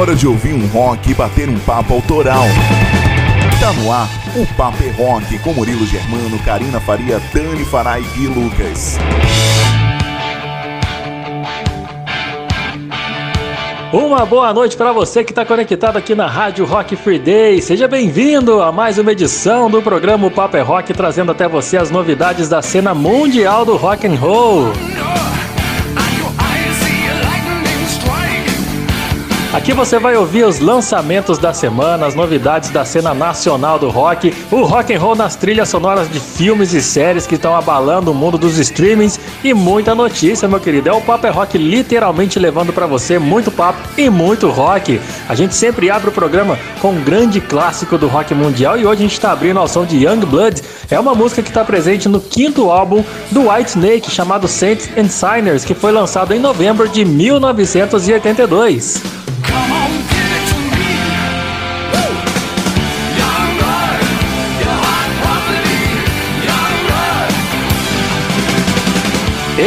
hora de ouvir um rock e bater um papo autoral. Tá no ar o Papo é Rock com Murilo Germano, Karina Faria, Dani Farai e Lucas. Uma boa noite para você que está conectado aqui na Rádio Rock Free Day. Seja bem-vindo a mais uma edição do programa Papo é Rock, trazendo até você as novidades da cena mundial do rock and roll. Aqui você vai ouvir os lançamentos da semana, as novidades da cena nacional do rock, o rock and roll nas trilhas sonoras de filmes e séries que estão abalando o mundo dos streamings e muita notícia, meu querido. É o Papo é Rock literalmente levando para você muito papo e muito rock. A gente sempre abre o programa com um grande clássico do rock mundial e hoje a gente está abrindo ao som de Young Blood. É uma música que está presente no quinto álbum do White Snake chamado Saints and Signers, que foi lançado em novembro de 1982.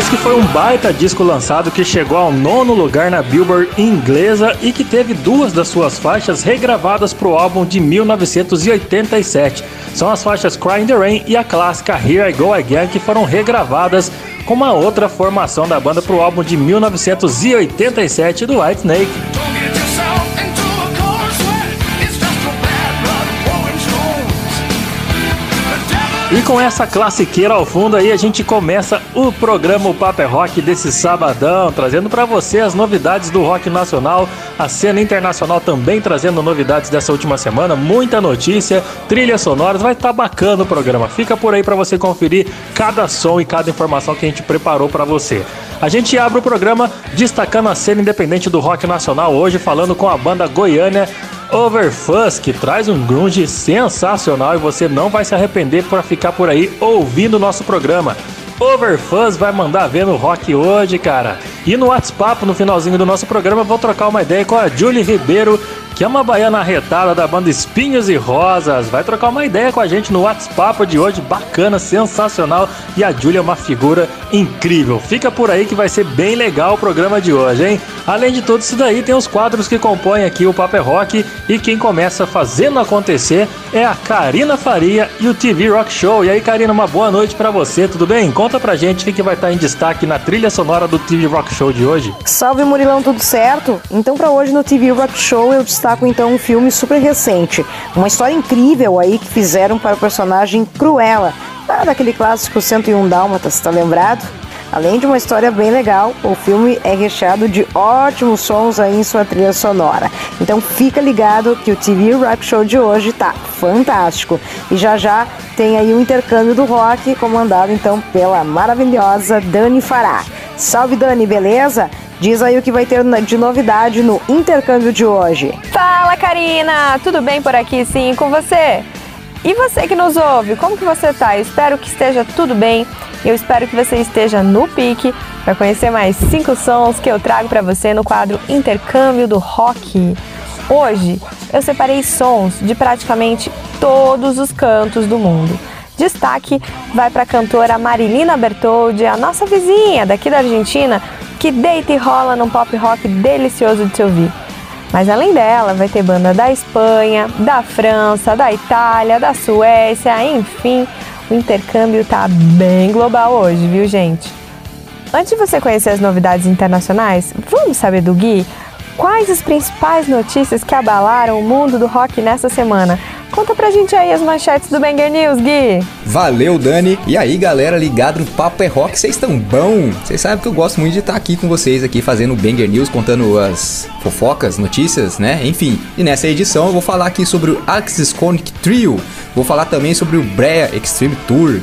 Esse que foi um baita disco lançado que chegou ao nono lugar na Billboard inglesa e que teve duas das suas faixas regravadas para o álbum de 1987. São as faixas Crying the Rain e a clássica Here I Go Again que foram regravadas com uma outra formação da banda para o álbum de 1987 do Whitesnake. E com essa classiqueira ao fundo aí, a gente começa o programa Paper é Rock desse sabadão, trazendo para você as novidades do rock nacional, a cena internacional também trazendo novidades dessa última semana, muita notícia, trilhas sonoras, vai estar tá bacana o programa. Fica por aí para você conferir cada som e cada informação que a gente preparou para você. A gente abre o programa destacando a cena independente do rock nacional hoje, falando com a banda goiânia Overfuzz, que traz um grunge sensacional e você não vai se arrepender por ficar por aí ouvindo o nosso programa. Overfuzz vai mandar ver no rock hoje, cara. E no WhatsApp, no finalzinho do nosso programa, vou trocar uma ideia com a Julie Ribeiro, que é uma baiana arretada da banda Espinhos e Rosas. Vai trocar uma ideia com a gente no WhatsApp de hoje, bacana, sensacional. E a Julia é uma figura incrível. Fica por aí que vai ser bem legal o programa de hoje, hein? Além de tudo isso daí, tem os quadros que compõem aqui o Paper é Rock e quem começa fazendo acontecer é a Karina Faria e o TV Rock Show. E aí, Karina, uma boa noite para você, tudo bem? Conta pra gente o que vai estar em destaque na trilha sonora do TV Rock Show de hoje. Salve Murilão, tudo certo? Então para hoje no TV Rock Show eu destaco então um filme super recente, uma história incrível aí que fizeram para o personagem Cruella, ah, daquele clássico 101 Dálmatas, tá lembrado? Além de uma história bem legal, o filme é recheado de ótimos sons aí em sua trilha sonora. Então fica ligado que o TV Rock Show de hoje tá fantástico. E já já tem aí o intercâmbio do rock, comandado então pela maravilhosa Dani Fará. Salve Dani, beleza? Diz aí o que vai ter de novidade no intercâmbio de hoje. Fala Karina, tudo bem por aqui sim com você? E você que nos ouve, como que você tá? Eu espero que esteja tudo bem. Eu espero que você esteja no pique para conhecer mais cinco sons que eu trago para você no quadro Intercâmbio do Rock. Hoje eu separei sons de praticamente todos os cantos do mundo. Destaque vai para a cantora Marilina Bertoldi, a nossa vizinha daqui da Argentina, que deita e rola num pop rock delicioso de se ouvir. Mas além dela, vai ter banda da Espanha, da França, da Itália, da Suécia, enfim, o intercâmbio tá bem global hoje, viu, gente? Antes de você conhecer as novidades internacionais, vamos saber do Gui? Quais as principais notícias que abalaram o mundo do rock nessa semana? Conta pra gente aí as manchetes do Banger News, Gui. Valeu, Dani. E aí, galera ligado no Papo é Rock, vocês estão bom? Vocês sabem que eu gosto muito de estar aqui com vocês aqui fazendo o Banger News, contando as fofocas, notícias, né? Enfim. E nessa edição eu vou falar aqui sobre o Axis Conic Trio. Vou falar também sobre o Brea Extreme Tour.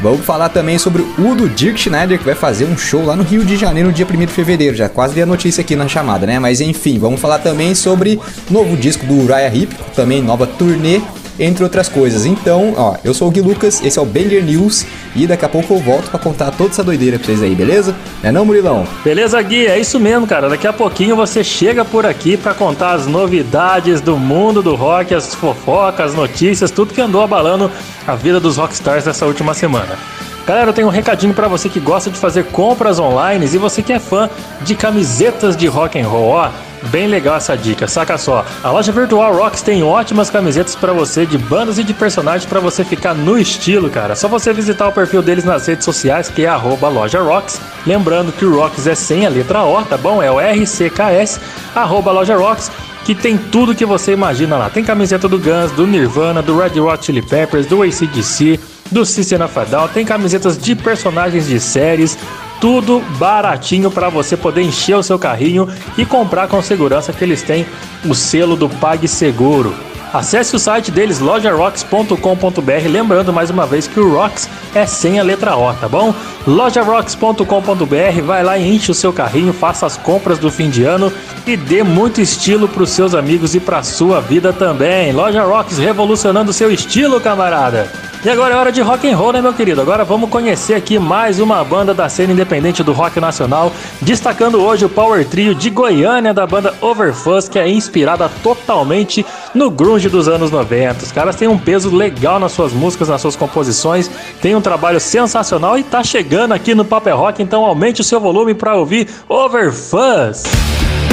Vamos falar também sobre o do Dirk Schneider, que vai fazer um show lá no Rio de Janeiro no dia 1 de fevereiro. Já quase dei a notícia aqui na chamada, né? Mas enfim, vamos falar também sobre novo disco do Raya Hip, também nova turnê entre outras coisas. Então, ó, eu sou o Gui Lucas, esse é o Banger News e daqui a pouco eu volto para contar toda essa doideira pra vocês aí, beleza? É não, Murilão? Beleza, Gui, é isso mesmo, cara. Daqui a pouquinho você chega por aqui para contar as novidades do mundo do rock, as fofocas, as notícias, tudo que andou abalando a vida dos rockstars nessa última semana. Galera, eu tenho um recadinho para você que gosta de fazer compras online e você que é fã de camisetas de rock and roll. Ó, Bem legal essa dica, saca só. A loja virtual Rocks tem ótimas camisetas para você de bandas e de personagens para você ficar no estilo, cara. Só você visitar o perfil deles nas redes sociais, que é arroba loja Rocks. Lembrando que o Rocks é sem a letra O, tá bom? É o RCKS, arroba loja Rocks que tem tudo que você imagina lá. Tem camiseta do Guns, do Nirvana, do Red Hot Chili Peppers, do ACDC, do System of a Down, tem camisetas de personagens de séries, tudo baratinho para você poder encher o seu carrinho e comprar com segurança que eles têm o selo do PagSeguro. Acesse o site deles, lojarocks.com.br, lembrando mais uma vez que o Rocks é sem a letra O, tá bom? lojarocks.com.br, vai lá e enche o seu carrinho, faça as compras do fim de ano e dê muito estilo para os seus amigos e para sua vida também. Loja Rocks revolucionando o seu estilo, camarada. E agora é hora de rock and roll, né, meu querido? Agora vamos conhecer aqui mais uma banda da cena independente do rock nacional, destacando hoje o power trio de Goiânia da banda Overfuzz, que é inspirada totalmente no grunge dos anos 90. Os caras têm um peso legal nas suas músicas, nas suas composições, tem um trabalho sensacional e tá chegando aqui no Paper Rock, então aumente o seu volume para ouvir Overfuzz. When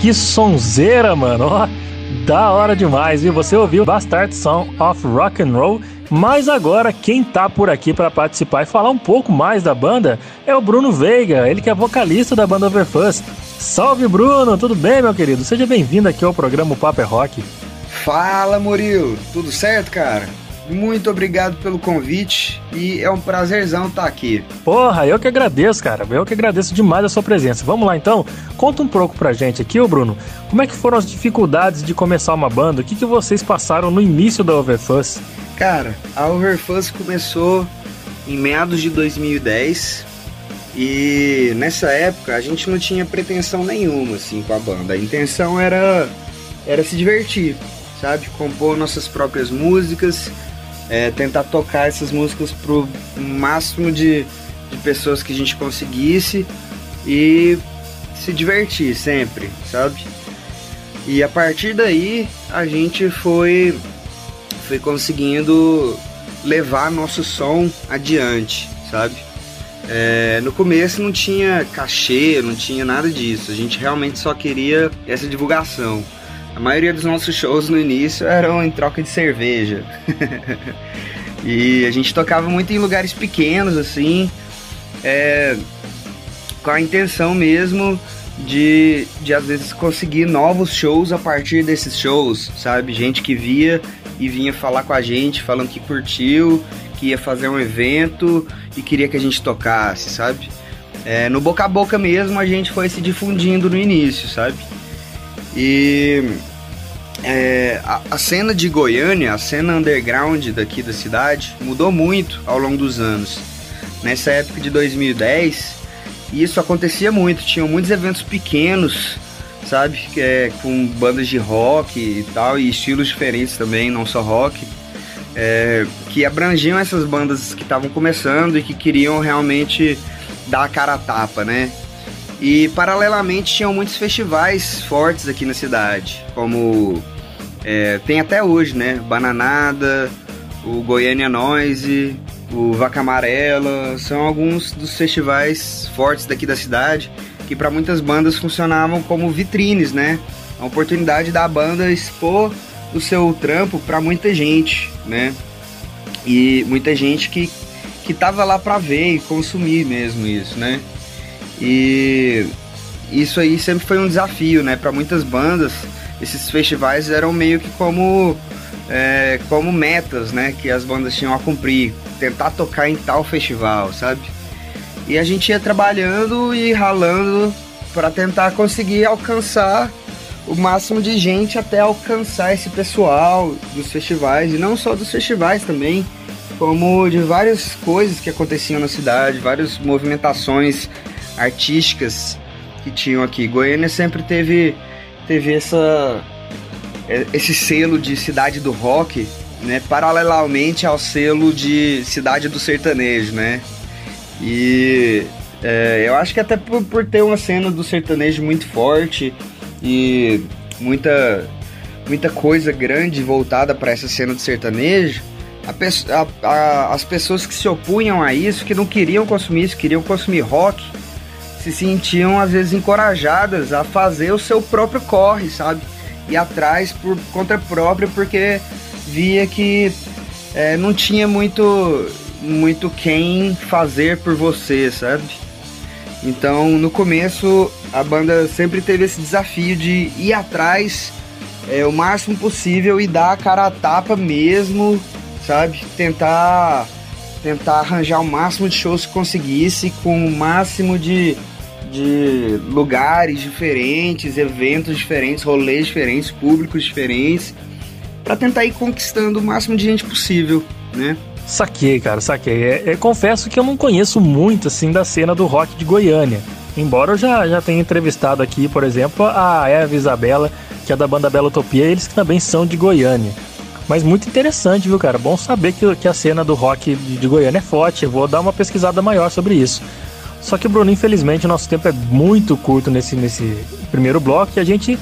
que sonzeira, mano. Ó, da hora demais, viu? Você ouviu Bastard Song of Rock and Roll, mas agora quem tá por aqui para participar e falar um pouco mais da banda é o Bruno Veiga, ele que é vocalista da banda Overfuzz. Salve Bruno, tudo bem, meu querido? Seja bem-vindo aqui ao programa Paper é Rock. Fala, Murilo, tudo certo, cara? Muito obrigado pelo convite e é um prazerzão estar aqui. Porra, eu que agradeço, cara. Eu que agradeço demais a sua presença. Vamos lá então? Conta um pouco pra gente aqui, ô Bruno. Como é que foram as dificuldades de começar uma banda? O que, que vocês passaram no início da Overfuzz? Cara, a Overfuzz começou em meados de 2010 e nessa época a gente não tinha pretensão nenhuma assim com a banda. A intenção era era se divertir, sabe? Compor nossas próprias músicas, é, tentar tocar essas músicas pro máximo de, de pessoas que a gente conseguisse e se divertir sempre, sabe? E a partir daí a gente foi, foi conseguindo levar nosso som adiante, sabe? É, no começo não tinha cachê, não tinha nada disso, a gente realmente só queria essa divulgação. A maioria dos nossos shows no início eram em troca de cerveja. e a gente tocava muito em lugares pequenos, assim, é, com a intenção mesmo de, de às vezes conseguir novos shows a partir desses shows, sabe? Gente que via e vinha falar com a gente, falando que curtiu, que ia fazer um evento e queria que a gente tocasse, sabe? É, no boca a boca mesmo a gente foi se difundindo no início, sabe? E é, a, a, cena de Goiânia, a cena underground daqui da cidade, mudou muito ao longo dos anos. Nessa época de 2010, isso acontecia muito, tinham muitos eventos pequenos, sabe? É, com bandas de rock e tal, e estilos diferentes também, não só rock, é, que abrangiam essas bandas que estavam começando e que queriam realmente dar a cara a tapa, né? E paralelamente tinham muitos festivais fortes aqui na cidade, como é, tem até hoje, né? Bananada, o Goiânia Noise, o Vaca Amarela, são alguns dos festivais fortes daqui da cidade que para muitas bandas funcionavam como vitrines, né? A oportunidade da banda expor o seu trampo para muita gente, né? E muita gente que que tava lá para ver e consumir mesmo isso, né? E isso aí sempre foi um desafio, né? Para muitas bandas, esses festivais eram meio que como é, como metas, né? Que as bandas tinham a cumprir, tentar tocar em tal festival, sabe? E a gente ia trabalhando e ralando para tentar conseguir alcançar o máximo de gente até alcançar esse pessoal dos festivais e não só dos festivais também, como de várias coisas que aconteciam na cidade, várias movimentações artísticas que tinham aqui. Goiânia sempre teve, teve essa, esse selo de cidade do rock, né, paralelamente ao selo de cidade do sertanejo, né? E é, eu acho que até por, por ter uma cena do sertanejo muito forte e muita muita coisa grande voltada para essa cena do sertanejo, a, a, a, as pessoas que se opunham a isso, que não queriam consumir isso, queriam consumir rock, se sentiam às vezes encorajadas a fazer o seu próprio corre, sabe? E atrás por conta própria, porque via que é, não tinha muito, muito quem fazer por você, sabe? Então, no começo, a banda sempre teve esse desafio de ir atrás é, o máximo possível e dar a cara a tapa mesmo, sabe? Tentar tentar arranjar o máximo de shows que conseguisse com o máximo de de lugares diferentes, eventos diferentes, rolês diferentes, públicos diferentes, para tentar ir conquistando o máximo de gente possível, né? Saquei, cara, saquei. É, é, confesso que eu não conheço muito, assim, da cena do rock de Goiânia. Embora eu já, já tenha entrevistado aqui, por exemplo, a Eva Isabela, que é da banda Bela Utopia, eles que também são de Goiânia. Mas muito interessante, viu, cara? Bom saber que, que a cena do rock de, de Goiânia é forte. Eu vou dar uma pesquisada maior sobre isso. Só que, Bruno, infelizmente, o nosso tempo é muito curto nesse, nesse primeiro bloco e a gente,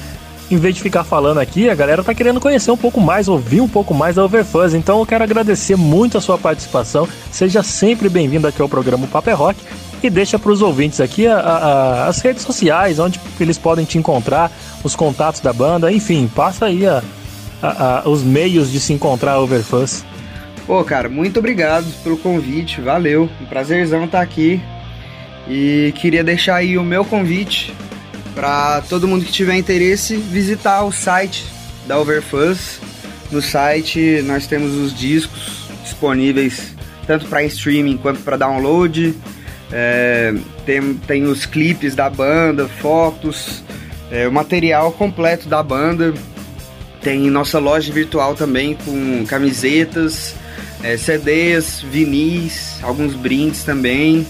em vez de ficar falando aqui, a galera tá querendo conhecer um pouco mais, ouvir um pouco mais da Overfuzz. Então eu quero agradecer muito a sua participação. Seja sempre bem-vindo aqui ao programa Paper é Rock. e deixa para os ouvintes aqui a, a, as redes sociais, onde eles podem te encontrar, os contatos da banda, enfim, passa aí os meios de se encontrar a Overfuzz. Pô, cara, muito obrigado pelo convite, valeu, um prazerzão estar aqui. E queria deixar aí o meu convite para todo mundo que tiver interesse visitar o site da Overfuzz. No site nós temos os discos disponíveis tanto para streaming quanto para download. É, tem, tem os clipes da banda, fotos, é, o material completo da banda. Tem nossa loja virtual também com camisetas, é, CDs, vinis, alguns brindes também.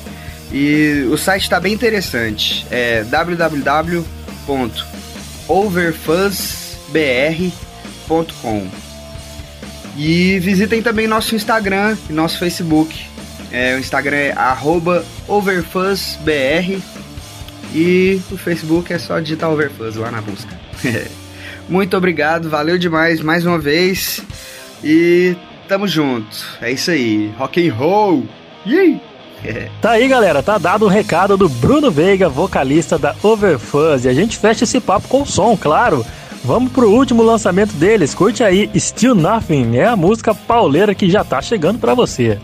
E o site está bem interessante. É www.overfuzzbr.com. E visitem também nosso Instagram e nosso Facebook. É, o Instagram é overfuzzbr e o Facebook é só digitar overfuzz lá na busca. Muito obrigado, valeu demais mais uma vez e tamo junto. É isso aí, rock and roll. Yee! Tá aí, galera, tá dado o recado do Bruno Veiga, vocalista da Overfuzz. E a gente fecha esse papo com som, claro. Vamos pro último lançamento deles. Curte aí, Still Nothing. É a música pauleira que já tá chegando para você.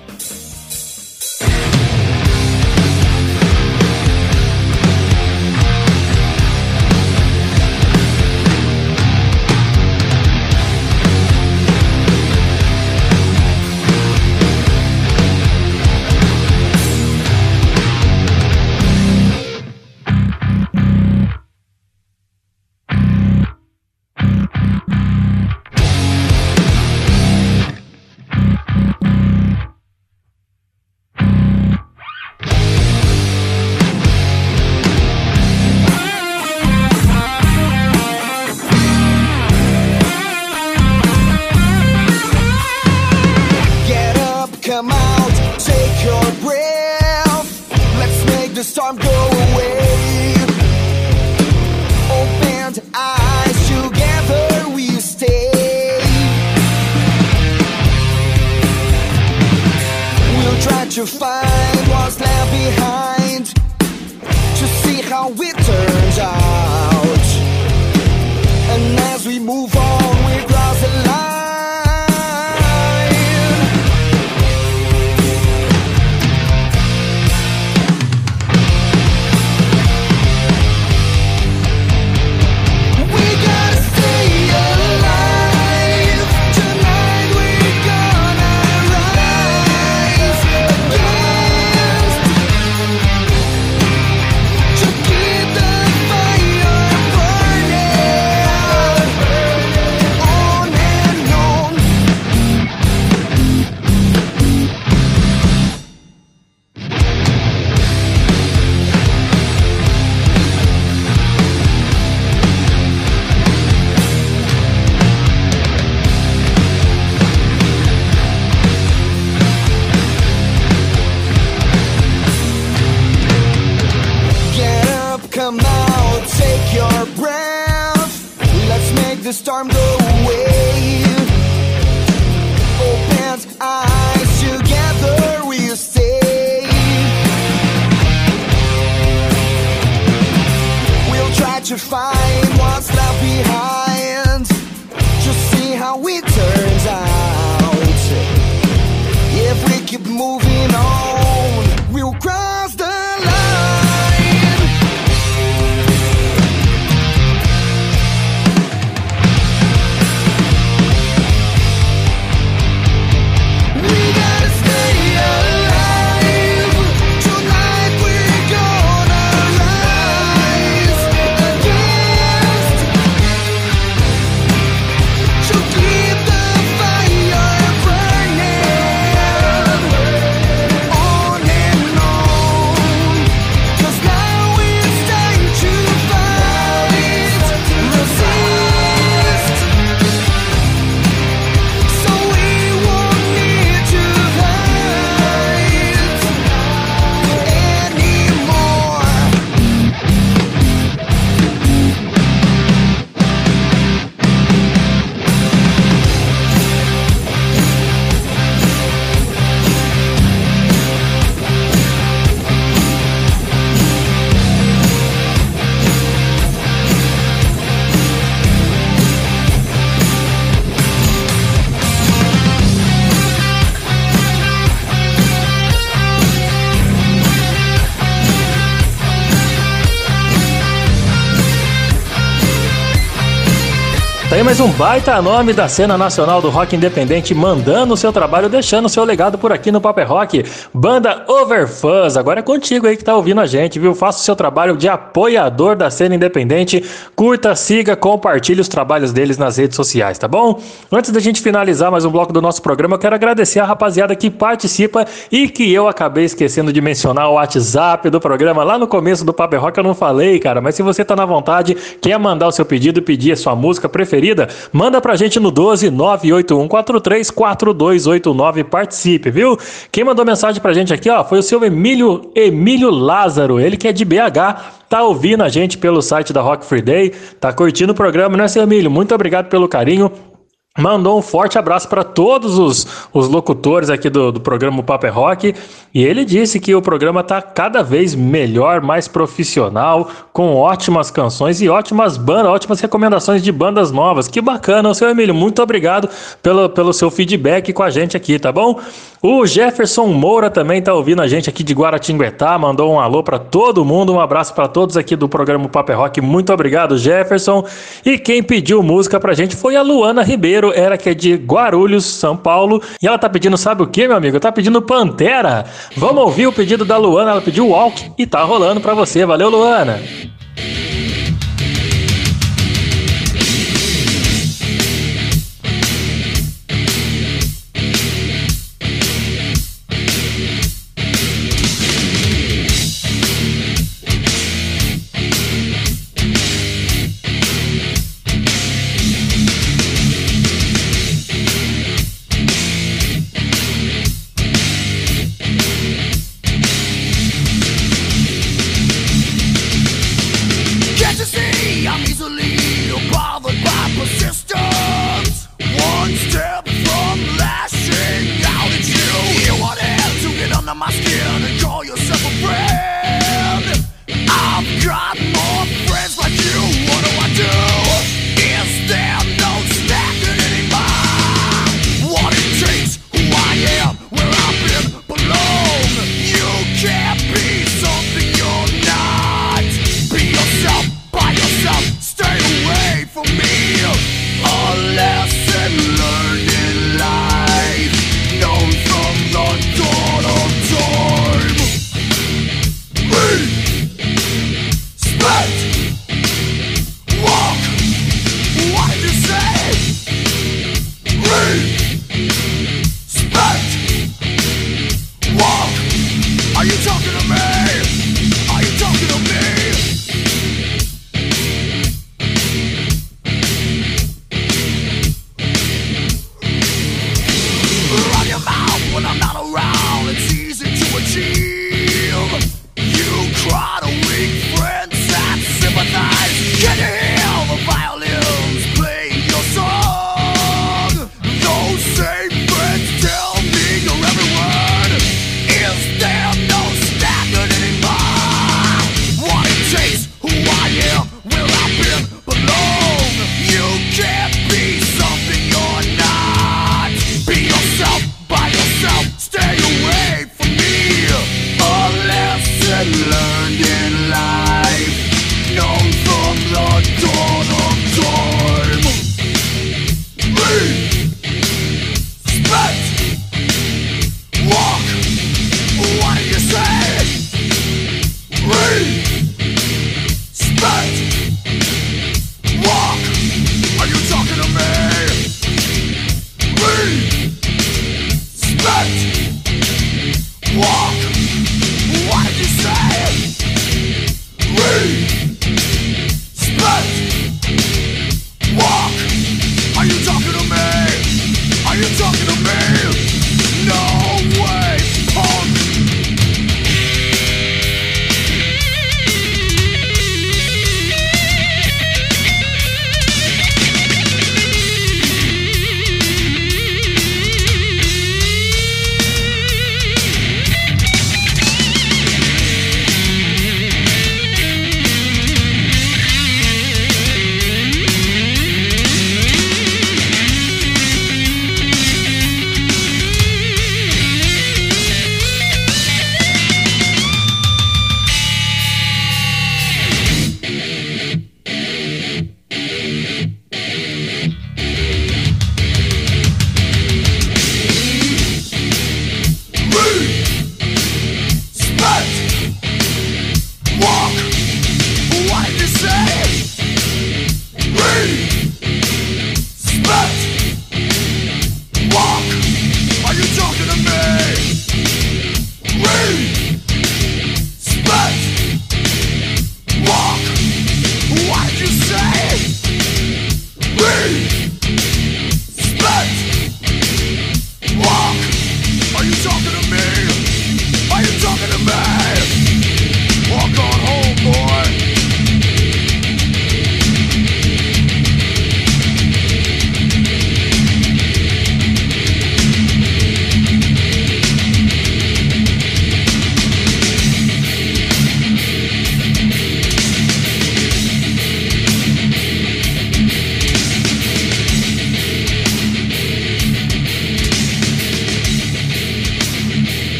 Um baita nome da cena nacional do rock independente mandando o seu trabalho, deixando o seu legado por aqui no Paper Rock. Banda Overfuzz, agora é contigo aí que tá ouvindo a gente, viu? Faça o seu trabalho de apoiador da cena independente. Curta, siga, compartilhe os trabalhos deles nas redes sociais, tá bom? Antes da gente finalizar mais um bloco do nosso programa, eu quero agradecer a rapaziada que participa e que eu acabei esquecendo de mencionar o WhatsApp do programa lá no começo do Paper Rock, eu não falei, cara, mas se você tá na vontade, quer mandar o seu pedido, pedir a sua música preferida, manda pra gente no 12 98143 4289 participe, viu? Quem mandou mensagem pra gente aqui, ó, foi o seu Emílio Emílio Lázaro, ele que é de BH, tá ouvindo a gente pelo site da Rock Free Day, tá curtindo o programa, né, seu Emílio? Muito obrigado pelo carinho. Mandou um forte abraço para todos os, os locutores aqui do, do programa Paper Rock e ele disse que o programa está cada vez melhor, mais profissional, com ótimas canções e ótimas bandas, ótimas recomendações de bandas novas. Que bacana, seu Emílio. Muito obrigado pelo, pelo seu feedback com a gente aqui, tá bom? O Jefferson Moura também está ouvindo a gente aqui de Guaratinguetá, mandou um alô para todo mundo, um abraço para todos aqui do programa Paper Rock. Muito obrigado, Jefferson. E quem pediu música pra gente foi a Luana Ribeiro, era que é de Guarulhos, São Paulo, e ela tá pedindo, sabe o que, meu amigo? Tá pedindo Pantera. Vamos ouvir o pedido da Luana, ela pediu Walk e tá rolando para você. Valeu, Luana!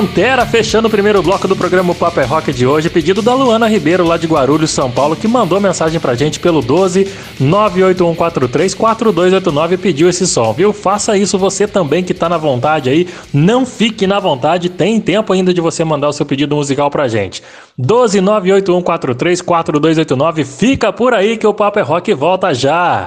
Pantera fechando o primeiro bloco do programa Paper é Rock de hoje, pedido da Luana Ribeiro, lá de Guarulhos, São Paulo, que mandou mensagem pra gente pelo 12 98143 4289 e pediu esse som, viu? Faça isso você também que tá na vontade aí, não fique na vontade, tem tempo ainda de você mandar o seu pedido musical pra gente. 12 98143 4289, fica por aí que o Paper é Rock volta já.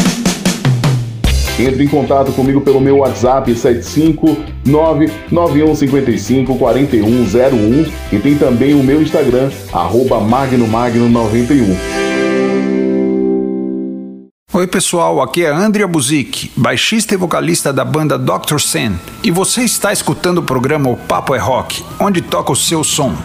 Entre em contato comigo pelo meu WhatsApp 75991554101 e tem também o meu Instagram, arroba magnomagno91. Oi pessoal, aqui é Andrea Buzik, baixista e vocalista da banda Dr. Sen, e você está escutando o programa O Papo é Rock, onde toca o seu som.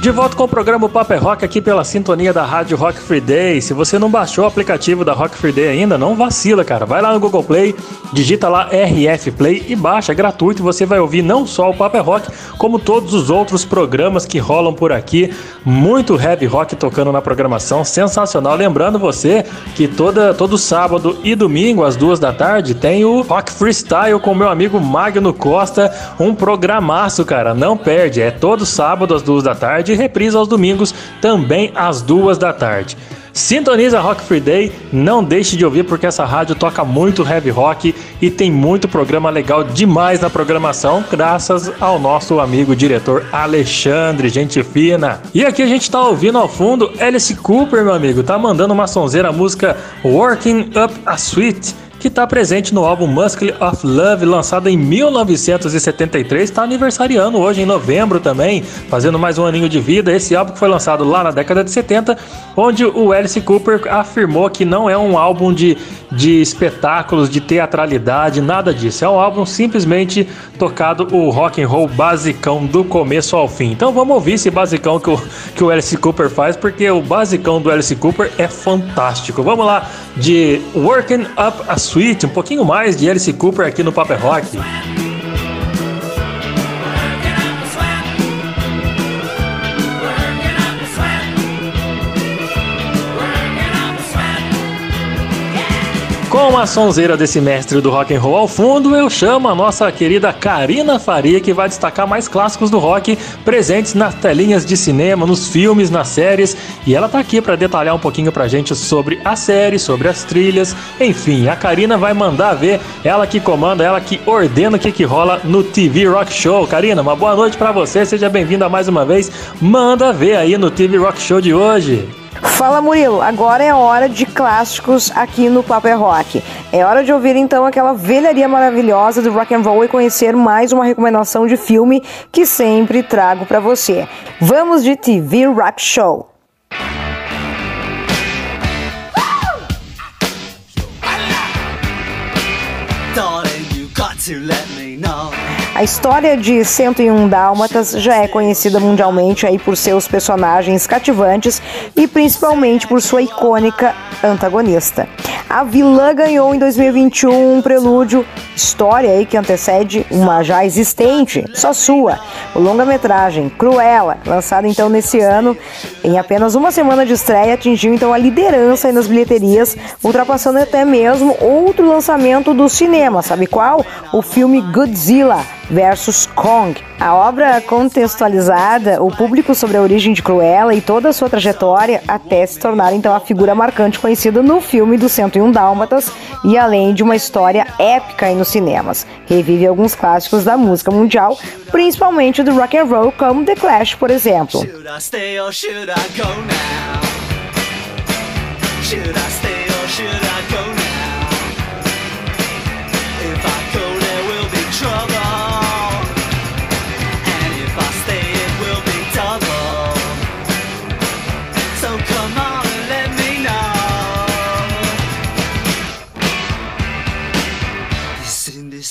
De volta com o programa Paper Rock aqui pela sintonia da Rádio Rock Free Day. Se você não baixou o aplicativo da Rock Free Day ainda, não vacila, cara. Vai lá no Google Play, digita lá RF Play e baixa, é gratuito. Você vai ouvir não só o Paper Rock, como todos os outros programas que rolam por aqui. Muito heavy rock tocando na programação, sensacional. Lembrando você que toda, todo sábado e domingo, às duas da tarde, tem o Rock Freestyle com meu amigo Magno Costa. Um programaço, cara. Não perde. É todo sábado às duas da tarde de reprisa aos domingos, também às duas da tarde. Sintoniza Rock Free Day, não deixe de ouvir porque essa rádio toca muito heavy rock e tem muito programa legal demais na programação, graças ao nosso amigo diretor Alexandre, gente fina. E aqui a gente tá ouvindo ao fundo Alice Cooper, meu amigo, tá mandando uma sonzeira música Working Up a Sweet que está presente no álbum Muscle of Love, lançado em 1973, está aniversariando hoje em novembro também, fazendo mais um aninho de vida. Esse álbum foi lançado lá na década de 70, onde o Alice Cooper afirmou que não é um álbum de, de espetáculos, de teatralidade, nada disso. É um álbum simplesmente tocado o rock and roll basicão do começo ao fim. Então vamos ouvir esse basicão que o, que o Alice Cooper faz, porque o basicão do Alice Cooper é fantástico. Vamos lá, de Working Up a Suite, um pouquinho mais de Alice Cooper aqui no Paper Rock. Com a sonzeira desse mestre do rock and roll ao fundo, eu chamo a nossa querida Karina Faria, que vai destacar mais clássicos do rock presentes nas telinhas de cinema, nos filmes, nas séries, e ela tá aqui para detalhar um pouquinho pra gente sobre a série, sobre as trilhas, enfim, a Karina vai mandar ver, ela que comanda, ela que ordena o que que rola no TV Rock Show. Karina, uma boa noite para você, seja bem-vinda mais uma vez. Manda ver aí no TV Rock Show de hoje. Fala Murilo, agora é hora de clássicos aqui no Paper Rock. É hora de ouvir então aquela velharia maravilhosa do rock and roll e conhecer mais uma recomendação de filme que sempre trago para você. Vamos de TV Rock Show. A história de 101 Dálmatas já é conhecida mundialmente aí por seus personagens cativantes e principalmente por sua icônica antagonista. A vilã ganhou em 2021 um prelúdio, história aí que antecede uma já existente, só sua, o longa-metragem Cruella, lançado então nesse ano, em apenas uma semana de estreia, atingiu então a liderança nas bilheterias, ultrapassando até mesmo outro lançamento do cinema, sabe qual? O filme Godzilla versus Kong. A obra contextualizada o público sobre a origem de Cruella e toda a sua trajetória até se tornar então a figura marcante conhecida no filme do 101 Dálmatas e além de uma história épica nos cinemas. Revive alguns clássicos da música mundial, principalmente do rock and roll como The Clash, por exemplo.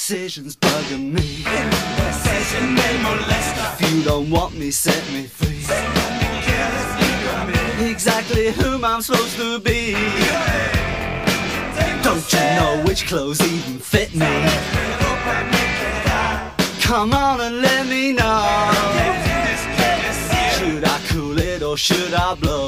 Decisions bugging me. Indecision may molest If you don't want me, set me free. Exactly whom I'm supposed to be. Don't you know which clothes even fit me? Come on and let me know. Should I cool it or should I blow?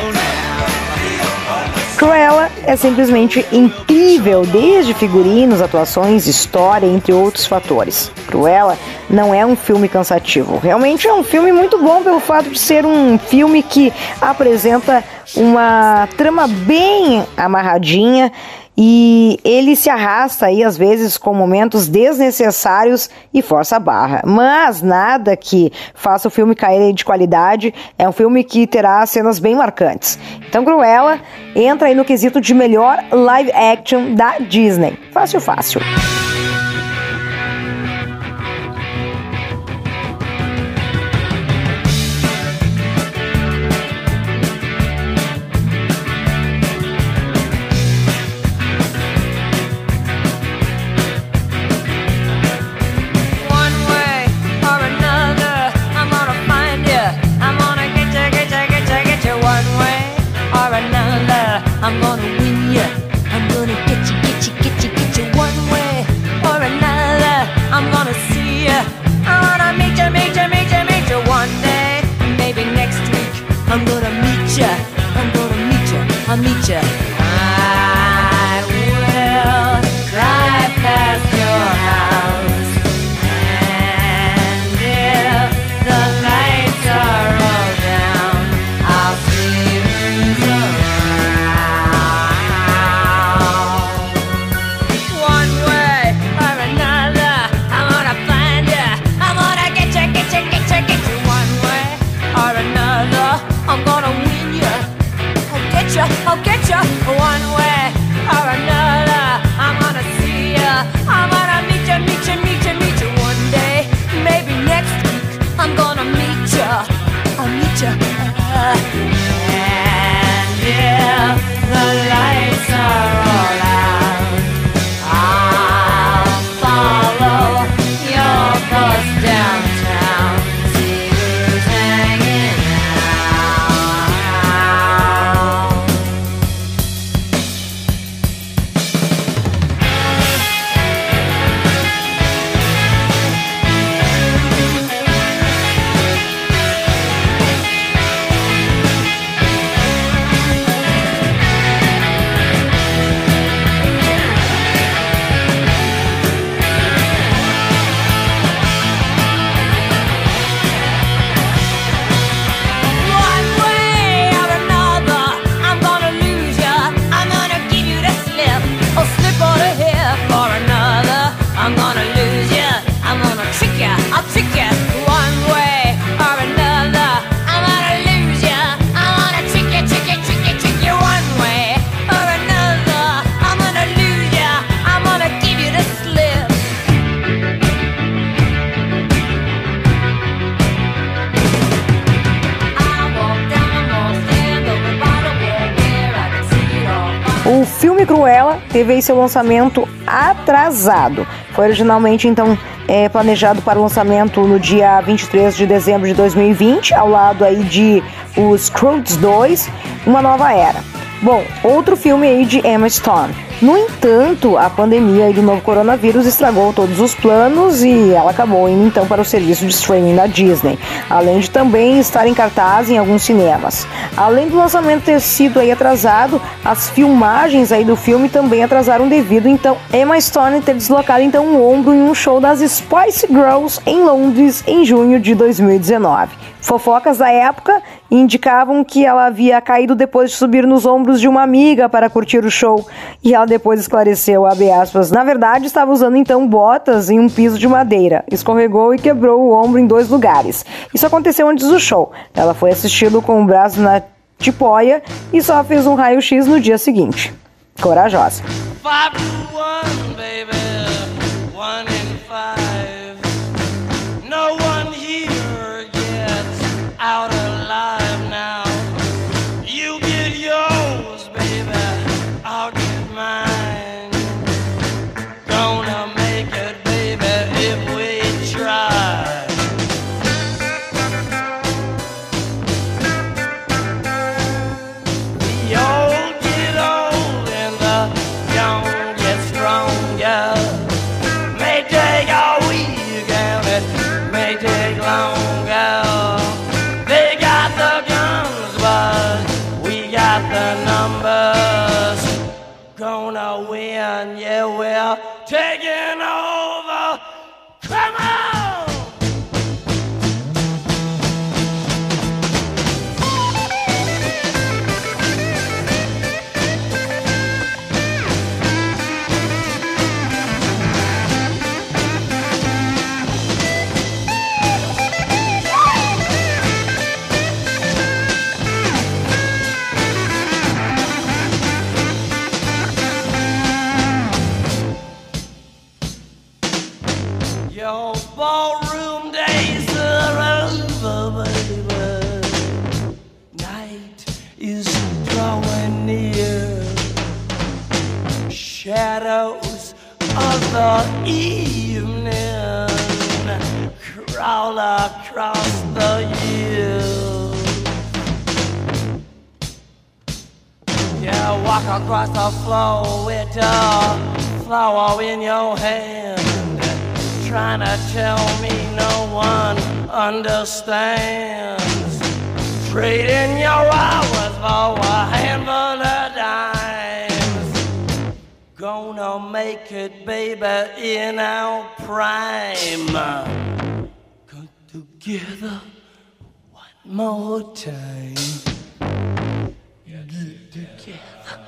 é simplesmente incrível, desde figurinos, atuações, história, entre outros fatores. Cruella não é um filme cansativo, realmente é um filme muito bom pelo fato de ser um filme que apresenta uma trama bem amarradinha e ele se arrasta aí às vezes com momentos desnecessários e força a barra. Mas nada que faça o filme cair de qualidade. É um filme que terá cenas bem marcantes. Então Cruella entra aí no quesito de melhor live action da Disney. Fácil, fácil. Seu lançamento atrasado. Foi originalmente então é, planejado para o lançamento no dia 23 de dezembro de 2020, ao lado aí de Os Croods 2, Uma Nova Era. Bom, outro filme aí de Emma Stone. No entanto, a pandemia do novo coronavírus estragou todos os planos e ela acabou indo então para o serviço de streaming da Disney, além de também estar em cartaz em alguns cinemas. Além do lançamento ter sido aí atrasado, as filmagens aí do filme também atrasaram devido então Emma Stone ter deslocado então o ombro em um show das Spice Girls em Londres em junho de 2019. Fofocas da época indicavam que ela havia caído depois de subir nos ombros de uma amiga para curtir o show. E ela depois esclareceu, aspas, na verdade estava usando então botas em um piso de madeira. Escorregou e quebrou o ombro em dois lugares. Isso aconteceu antes do show. Ela foi assistido com o braço na tipóia e só fez um raio-x no dia seguinte. Corajosa. Five Shadows of the evening crawl across the hills. Yeah, walk across the floor with a flower in your hand trying to tell me no one understands. Trading your hours for a handful of dimes. Gonna make it, baby, in our prime. Come together one more time. Get together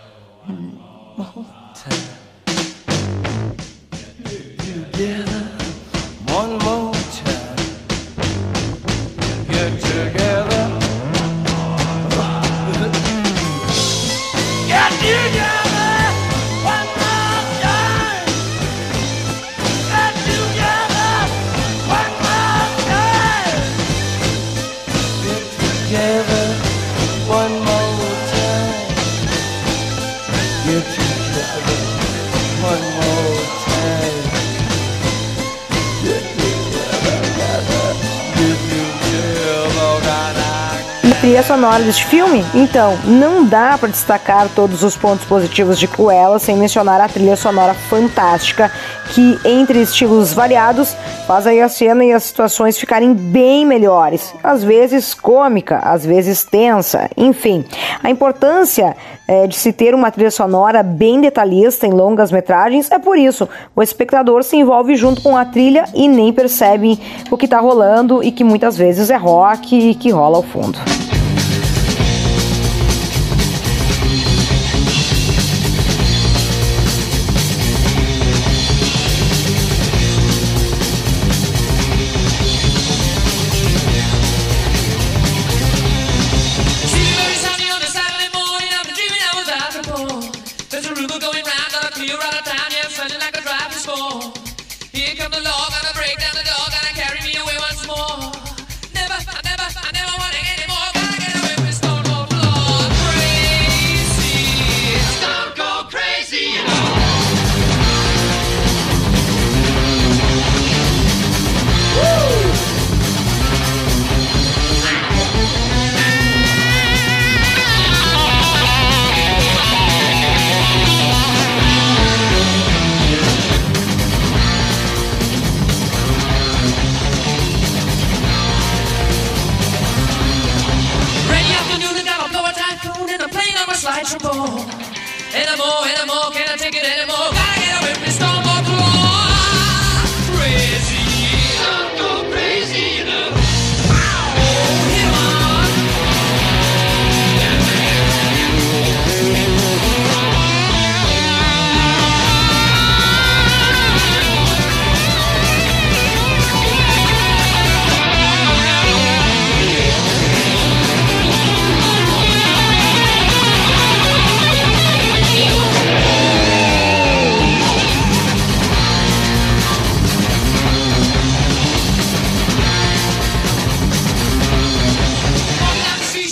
one more time. Get Together trilha sonora deste filme? Então, não dá para destacar todos os pontos positivos de Cruella sem mencionar a trilha sonora fantástica que, entre estilos variados, faz aí a cena e as situações ficarem bem melhores. Às vezes cômica, às vezes tensa, enfim. A importância é, de se ter uma trilha sonora bem detalhista em longas metragens é por isso. O espectador se envolve junto com a trilha e nem percebe o que está rolando e que muitas vezes é rock e que rola ao fundo.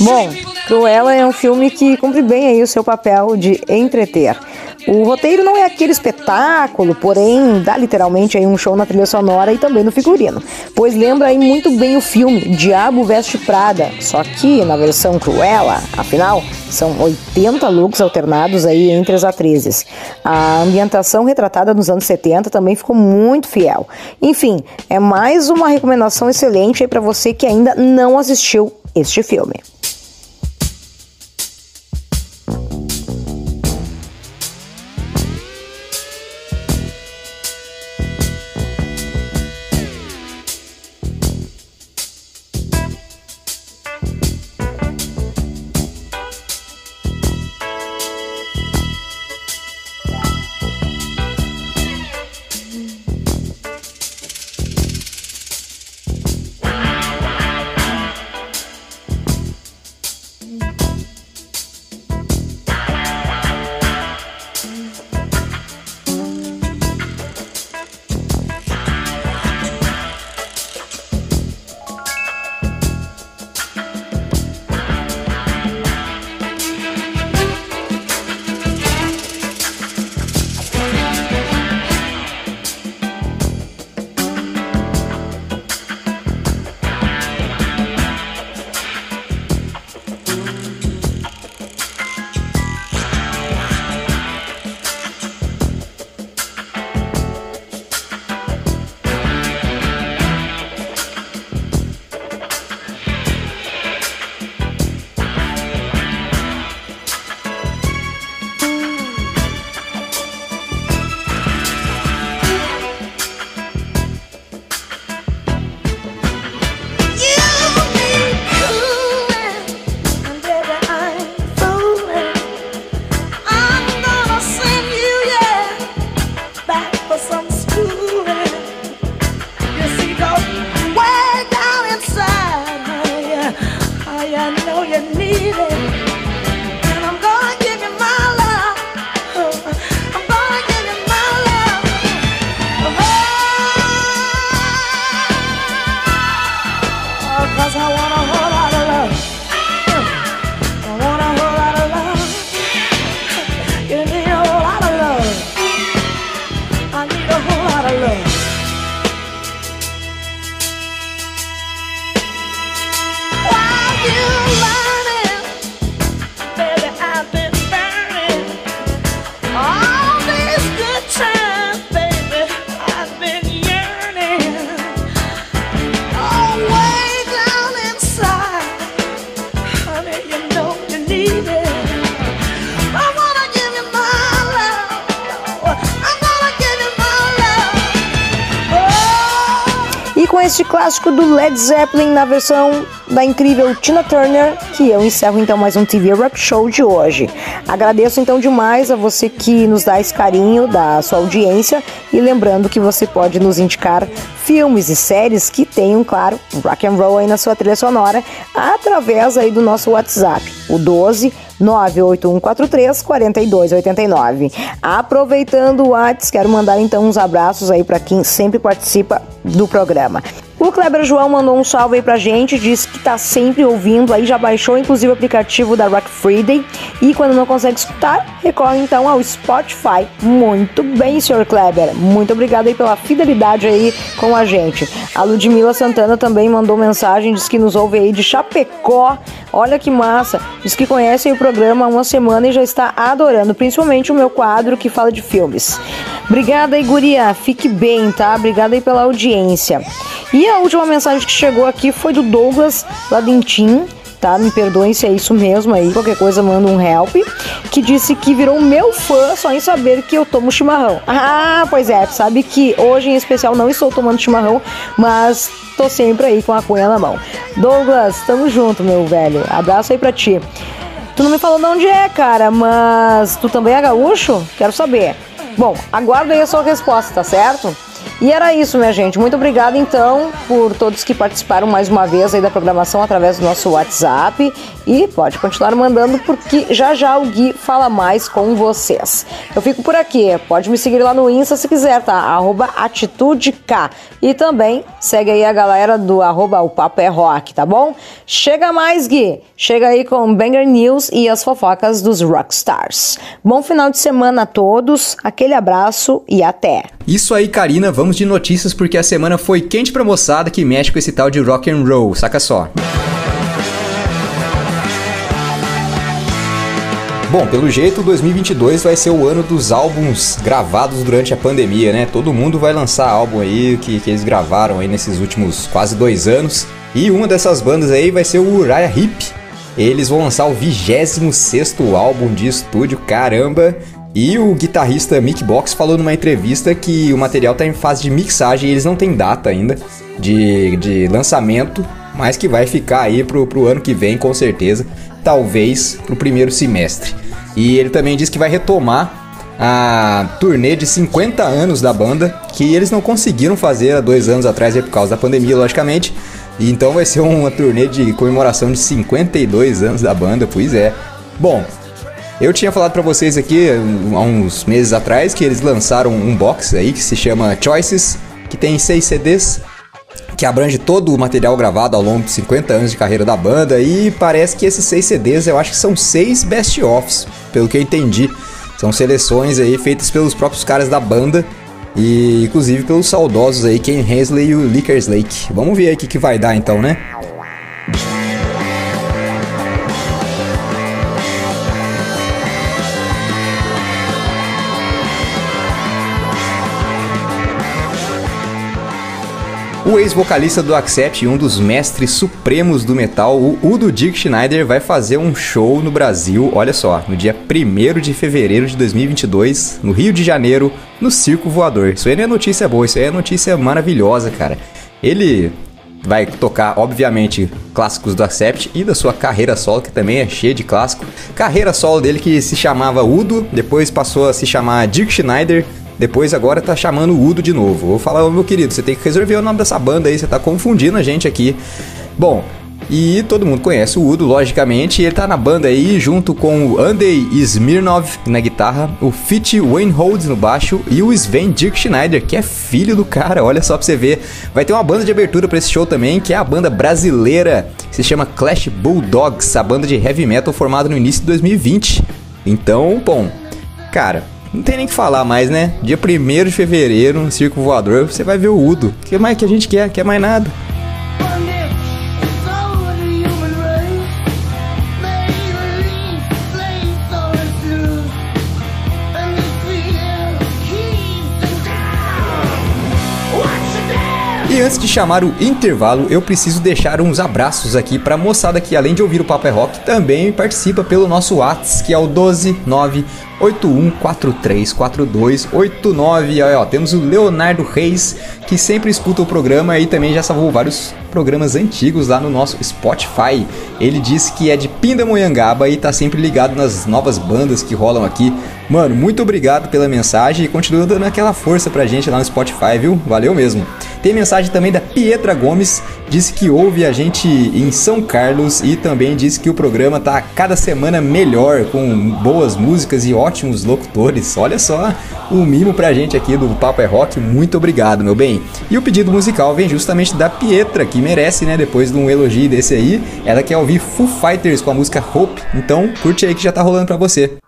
Bom, Cruella é um filme que cumpre bem aí o seu papel de entreter. O roteiro não é aquele espetáculo, porém dá literalmente aí um show na trilha sonora e também no figurino, pois lembra aí muito bem o filme Diabo Veste Prada, só que na versão Cruella, afinal, são 80 looks alternados aí entre as atrizes. A ambientação retratada nos anos 70 também ficou muito fiel. Enfim, é mais uma recomendação excelente aí para você que ainda não assistiu este filme. Led Zeppelin na versão da incrível Tina Turner, que eu encerro então mais um TV Rock Show de hoje. Agradeço então demais a você que nos dá esse carinho da sua audiência e lembrando que você pode nos indicar filmes e séries que tenham, claro, rock and roll aí na sua trilha sonora através aí do nosso WhatsApp, o 12 98143 4289. Aproveitando o WhatsApp, quero mandar então uns abraços aí para quem sempre participa do programa. O Kleber João mandou um salve aí pra gente, disse que tá sempre ouvindo aí, já baixou inclusive o aplicativo da Rock Friday e quando não consegue escutar, recorre então ao Spotify. Muito bem, senhor Kleber. Muito obrigado aí pela fidelidade aí com a gente. A Ludmila Santana também mandou mensagem, diz que nos ouve aí de Chapecó. Olha que massa. Diz que conhece o programa há uma semana e já está adorando, principalmente o meu quadro que fala de filmes. Obrigada aí, guria. Fique bem, tá? Obrigada aí pela audiência. E a última mensagem que chegou aqui foi do Douglas Ladentim, tá? Me perdoem se é isso mesmo aí. Qualquer coisa, manda um help. Que disse que virou meu fã só em saber que eu tomo chimarrão. Ah, pois é, sabe que hoje em especial não estou tomando chimarrão, mas tô sempre aí com a cunha na mão. Douglas, tamo junto, meu velho. Abraço aí pra ti. Tu não me falou de onde é, cara, mas tu também é gaúcho? Quero saber. Bom, aguardo aí a sua resposta, tá certo? E era isso, minha gente. Muito obrigada, então, por todos que participaram mais uma vez aí da programação através do nosso WhatsApp. E pode continuar mandando, porque já já o Gui fala mais com vocês. Eu fico por aqui. Pode me seguir lá no Insta se quiser, tá? Arroba AtitudeK. E também segue aí a galera do arroba o Papo é Rock, tá bom? Chega mais, Gui. Chega aí com Banger News e as fofocas dos Rockstars. Bom final de semana a todos. Aquele abraço e até. Isso aí, Karina, vamos de notícias porque a semana foi quente pra moçada que mexe com esse tal de rock and roll, saca só. Bom, pelo jeito, 2022 vai ser o ano dos álbuns gravados durante a pandemia, né? Todo mundo vai lançar álbum aí que, que eles gravaram aí nesses últimos quase dois anos. E uma dessas bandas aí vai ser o Uriah Heep. Eles vão lançar o 26 álbum de estúdio, caramba! E o guitarrista Mick Box falou numa entrevista que o material está em fase de mixagem e eles não têm data ainda de, de lançamento, mas que vai ficar aí pro, pro ano que vem com certeza, talvez pro primeiro semestre. E ele também disse que vai retomar a turnê de 50 anos da banda, que eles não conseguiram fazer há dois anos atrás aí por causa da pandemia, logicamente. Então vai ser uma turnê de comemoração de 52 anos da banda, pois é. Bom, eu tinha falado pra vocês aqui há uns meses atrás que eles lançaram um box aí que se chama Choices, que tem seis CDs, que abrange todo o material gravado ao longo de 50 anos de carreira da banda e parece que esses seis CDs eu acho que são seis best-offs, pelo que eu entendi. São seleções aí feitas pelos próprios caras da banda e inclusive pelos saudosos aí Ken Hensley e o Lickers Lake. Vamos ver aí o que, que vai dar então, né? O ex-vocalista do Accept e um dos mestres supremos do metal, o Udo Dick Schneider, vai fazer um show no Brasil, olha só, no dia 1 de fevereiro de 2022, no Rio de Janeiro, no Circo Voador. Isso aí não é notícia boa, isso aí é notícia maravilhosa, cara. Ele vai tocar, obviamente, clássicos do Accept e da sua carreira solo, que também é cheia de clássico. Carreira solo dele que se chamava Udo, depois passou a se chamar Dick Schneider, depois agora tá chamando o Udo de novo. Vou falar, ô meu querido, você tem que resolver o nome dessa banda aí, você tá confundindo a gente aqui. Bom, e todo mundo conhece o Udo, logicamente. Ele tá na banda aí junto com o Andrei Smirnov na guitarra, o Fit Weinhold no baixo e o Sven Dirk Schneider, que é filho do cara. Olha só pra você ver. Vai ter uma banda de abertura para esse show também, que é a banda brasileira, que se chama Clash Bulldogs, a banda de heavy metal formada no início de 2020. Então, bom, cara, não tem nem que falar mais, né? Dia 1 de fevereiro, no Circo Voador, você vai ver o Udo. O que mais que a gente quer? Quer mais nada. E antes de chamar o intervalo, eu preciso deixar uns abraços aqui pra moçada que além de ouvir o Papo é Rock, também participa pelo nosso WhatsApp, que é o 12981434289. Aí, ó, temos o Leonardo Reis, que sempre escuta o programa e também já salvou vários programas antigos lá no nosso Spotify. Ele disse que é de Pindamonhangaba e tá sempre ligado nas novas bandas que rolam aqui. Mano, muito obrigado pela mensagem e continua dando aquela força pra gente lá no Spotify, viu? Valeu mesmo. Tem mensagem também da Pietra Gomes, disse que ouve a gente em São Carlos e também disse que o programa tá cada semana melhor, com boas músicas e ótimos locutores. Olha só o mimo pra gente aqui do Papo é Rock. Muito obrigado, meu bem. E o pedido musical vem justamente da Pietra, que merece, né? Depois de um elogio desse aí, ela quer ouvir Foo Fighters com a música Hope. Então, curte aí que já tá rolando pra você.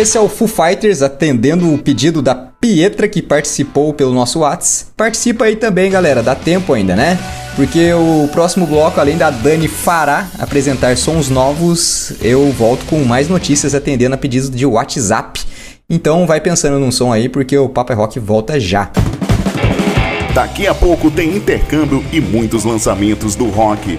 Esse é o Foo Fighters atendendo o pedido da Pietra que participou pelo nosso Whats. Participa aí também, galera, dá tempo ainda, né? Porque o próximo bloco, além da Dani Fará apresentar sons novos, eu volto com mais notícias atendendo a pedidos de WhatsApp. Então vai pensando num som aí, porque o Papa Rock volta já. Daqui a pouco tem intercâmbio e muitos lançamentos do rock.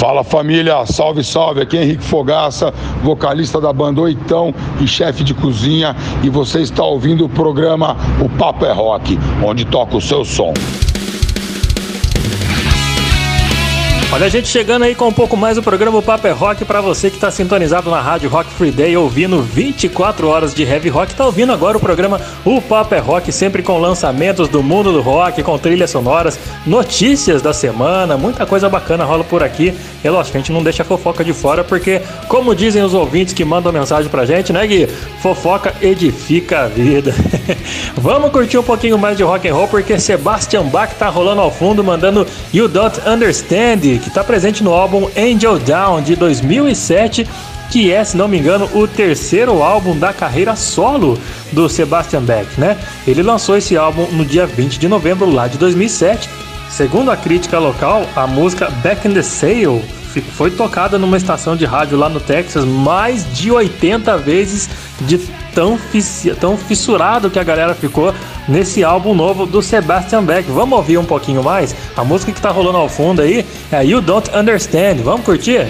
Fala família, salve salve, aqui é Henrique Fogaça, vocalista da banda Oitão e chefe de cozinha, e você está ouvindo o programa O Papo é Rock, onde toca o seu som. Olha a gente chegando aí com um pouco mais do programa Papo é Rock para você que está sintonizado na rádio Rock Free Day ouvindo 24 horas de heavy rock, tá ouvindo agora o programa O Papo é Rock, sempre com lançamentos do mundo do rock, com trilhas sonoras, notícias da semana, muita coisa bacana rola por aqui. E lógico, a gente não deixa a fofoca de fora porque, como dizem os ouvintes que mandam mensagem pra gente, né, Gui? Fofoca edifica a vida. Vamos curtir um pouquinho mais de rock and roll porque Sebastian Bach tá rolando ao fundo mandando You Don't Understand, que está presente no álbum Angel Down de 2007, que é, se não me engano, o terceiro álbum da carreira solo do Sebastian Bach, né? Ele lançou esse álbum no dia 20 de novembro lá de 2007. Segundo a crítica local, a música Back in the Sale foi tocada numa estação de rádio lá no Texas mais de 80 vezes de tão, tão fissurado que a galera ficou nesse álbum novo do Sebastian Bach. Vamos ouvir um pouquinho mais? A música que tá rolando ao fundo aí é You Don't Understand. Vamos curtir?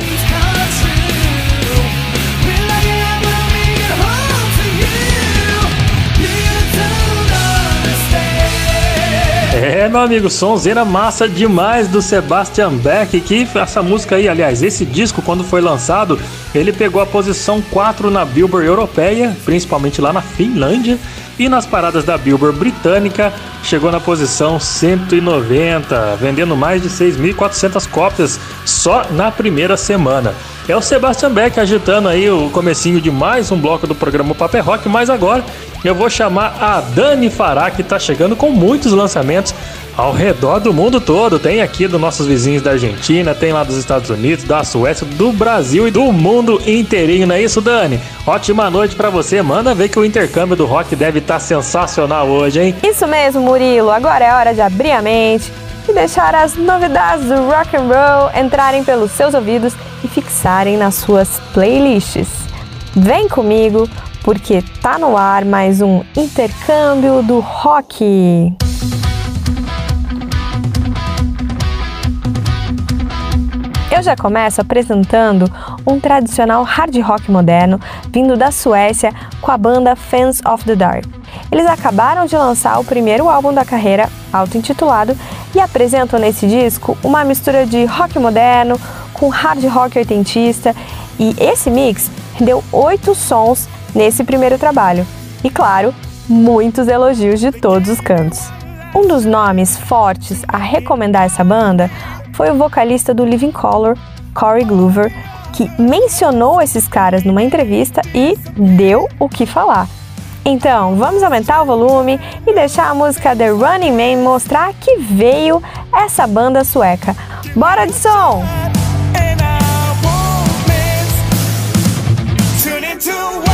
É, meu amigo, sonzeira massa demais do Sebastian Bach, que essa música aí, aliás, esse disco quando foi lançado, ele pegou a posição 4 na Billboard europeia, principalmente lá na Finlândia, e nas paradas da Billboard britânica chegou na posição 190, vendendo mais de 6.400 cópias só na primeira semana. É o Sebastian Beck agitando aí o comecinho de mais um bloco do programa Paper Rock, mas agora eu vou chamar a Dani Fará, que está chegando com muitos lançamentos ao redor do mundo todo. Tem aqui dos nossos vizinhos da Argentina, tem lá dos Estados Unidos, da Suécia, do Brasil e do mundo inteirinho, não é isso, Dani? Ótima noite para você. Manda ver que o intercâmbio do rock deve estar tá sensacional hoje, hein? Isso mesmo, Murilo. Agora é hora de abrir a mente e deixar as novidades do rock and roll entrarem pelos seus ouvidos e fixarem nas suas playlists. Vem comigo, porque tá no ar mais um intercâmbio do rock. Eu já começo apresentando um tradicional hard rock moderno vindo da Suécia com a banda Fans of the Dark. Eles acabaram de lançar o primeiro álbum da carreira, auto-intitulado, e apresentam nesse disco uma mistura de rock moderno com hard rock oitentista, e esse mix deu oito sons nesse primeiro trabalho. E claro, muitos elogios de todos os cantos. Um dos nomes fortes a recomendar essa banda foi o vocalista do Living Color, Corey Glover, que mencionou esses caras numa entrevista e deu o que falar. Então, vamos aumentar o volume e deixar a música The Running Man mostrar que veio essa banda sueca. Bora de som! I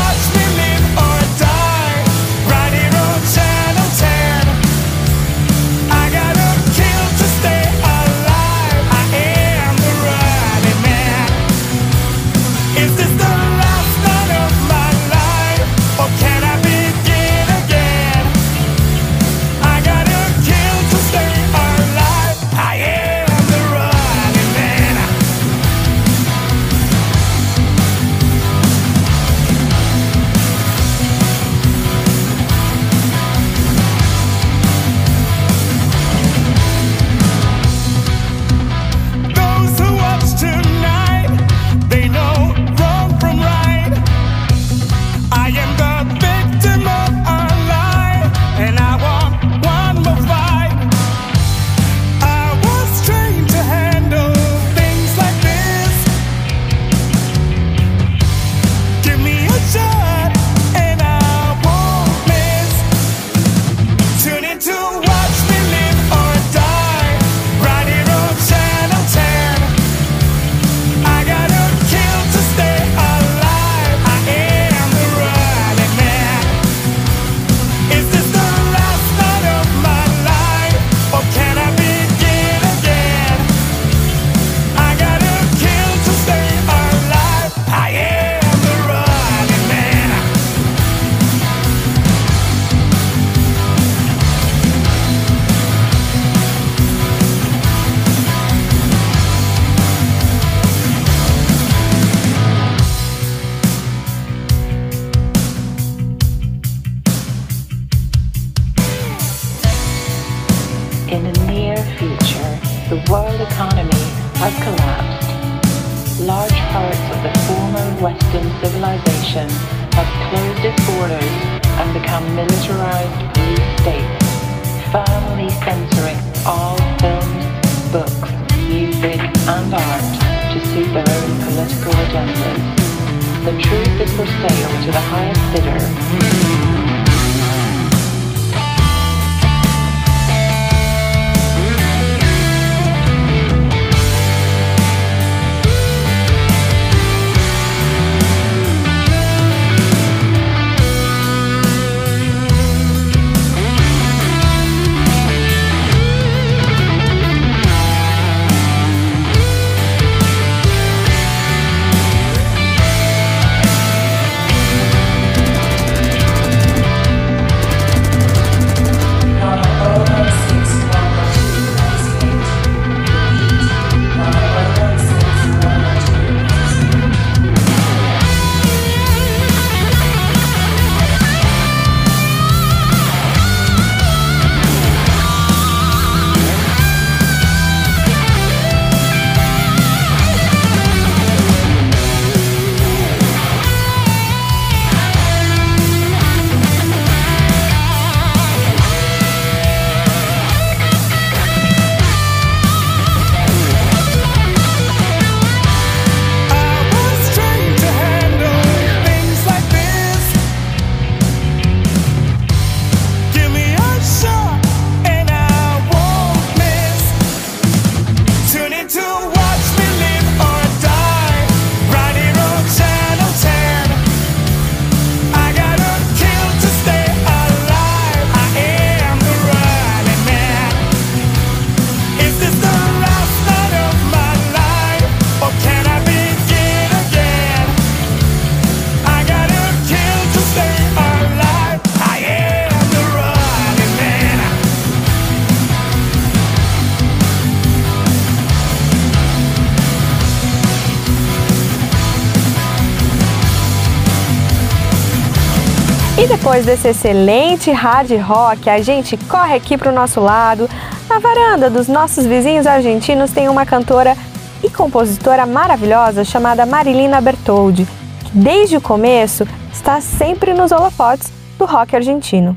depois desse excelente hard rock, a gente corre aqui pro nosso lado. Na varanda dos nossos vizinhos argentinos tem uma cantora e compositora maravilhosa chamada Marilina Bertoldi, que desde o começo está sempre nos holofotes do rock argentino.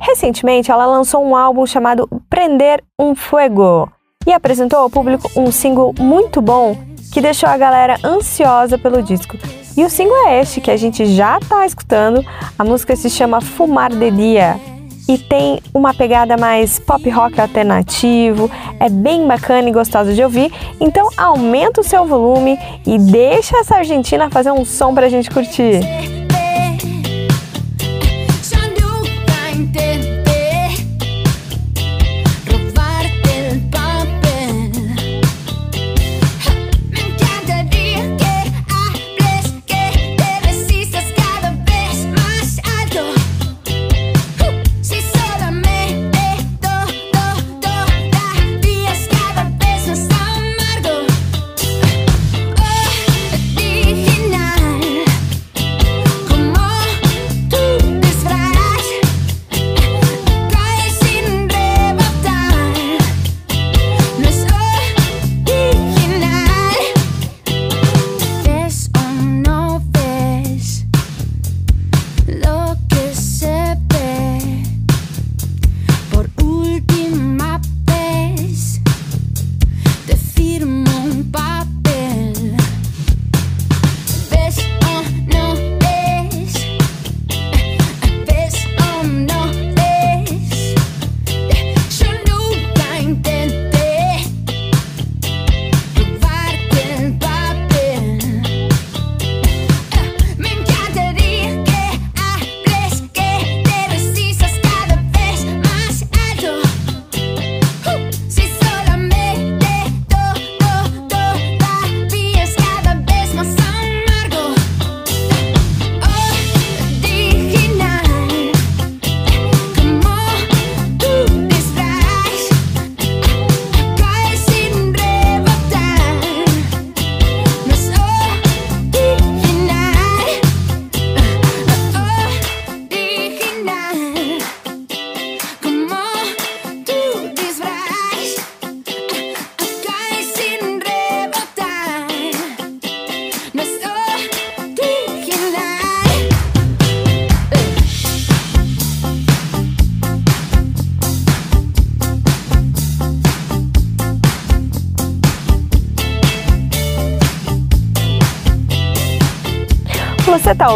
Recentemente, ela lançou um álbum chamado Prender um Fuego e apresentou ao público um single muito bom que deixou a galera ansiosa pelo disco. E o single é este que a gente já tá escutando. A música se chama Fumar de Dia e tem uma pegada mais pop rock alternativo. É bem bacana e gostoso de ouvir. Então aumenta o seu volume e deixa essa Argentina fazer um som pra gente curtir.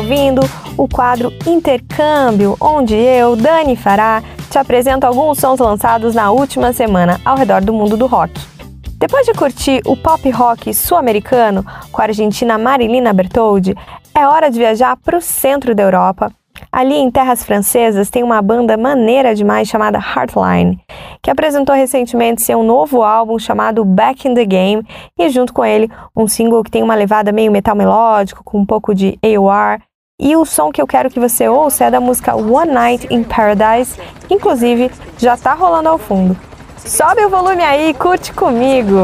Ouvindo o quadro Intercâmbio, onde eu, Dani Fará, te apresento alguns sons lançados na última semana ao redor do mundo do rock. Depois de curtir o pop rock sul-americano com a argentina Marilina Bertoldi, é hora de viajar para o centro da Europa. Ali em terras francesas tem uma banda maneira demais chamada Heartline, que apresentou recentemente seu novo álbum chamado Back in the Game e junto com ele um single que tem uma levada meio metal melódico com um pouco de AOR. E o som que eu quero que você ouça é da música One Night in Paradise, inclusive já tá rolando ao fundo. Sobe o volume aí, curte comigo!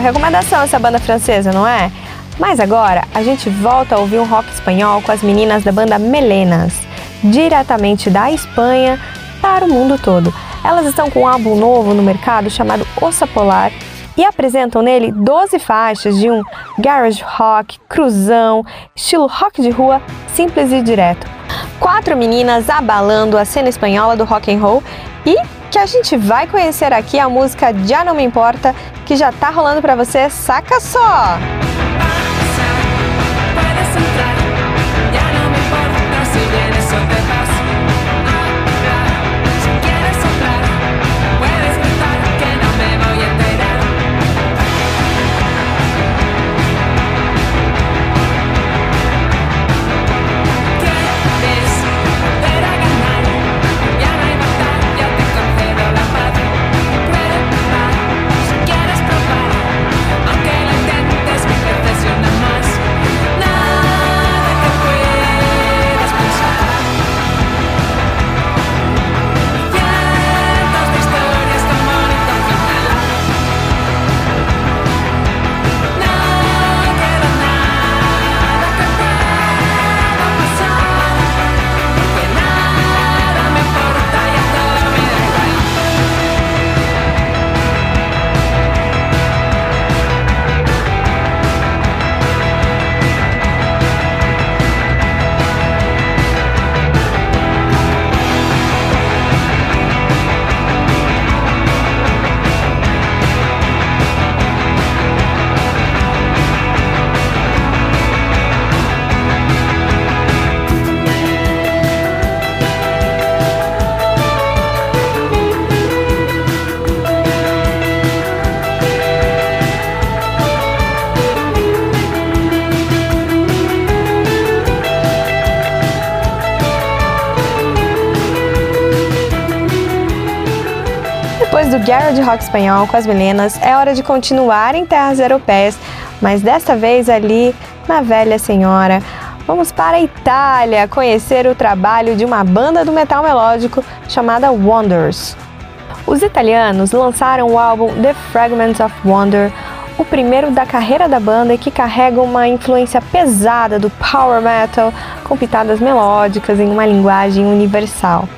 Recomendação essa banda francesa, não é? Mas agora a gente volta a ouvir um rock espanhol com as meninas da banda Melenas, diretamente da Espanha para o mundo todo. Elas estão com um álbum novo no mercado chamado Ossa Polar e apresentam nele 12 faixas de um garage rock, cruzão, estilo rock de rua, simples e direto. Quatro meninas abalando a cena espanhola do rock and roll e que a gente vai conhecer aqui a música Já Não Me Importa, que já tá rolando pra você, saca só! Guerra de Rock Espanhol com as meninas. É hora de continuar em terras europeias, mas desta vez ali na Velha Senhora. Vamos para a Itália conhecer o trabalho de uma banda do metal melódico chamada Wonders. Os italianos lançaram o álbum The Fragments of Wonder, o primeiro da carreira da banda que carrega uma influência pesada do power metal com pitadas melódicas em uma linguagem universal.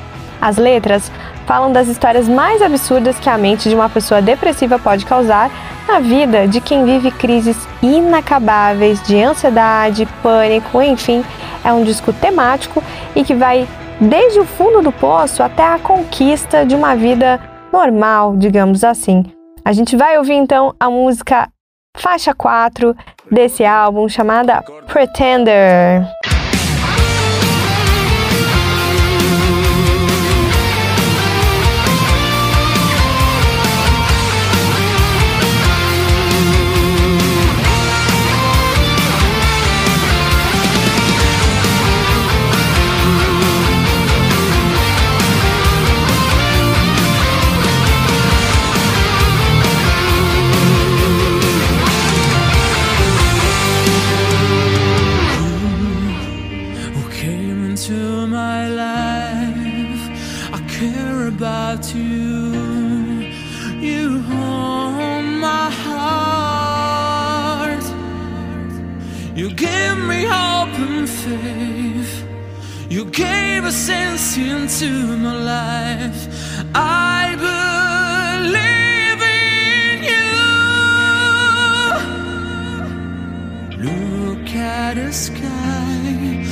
As letras falam das histórias mais absurdas que a mente de uma pessoa depressiva pode causar na vida de quem vive crises inacabáveis de ansiedade, pânico, enfim, é um disco temático e que vai desde o fundo do poço até a conquista de uma vida normal, digamos assim. A gente vai ouvir então a música faixa 4 desse álbum chamada Pretender. Sense into my life. I believe in you. Look at the sky,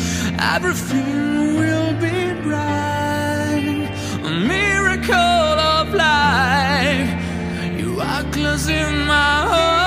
everything will be bright. A miracle of life, you are closing my heart.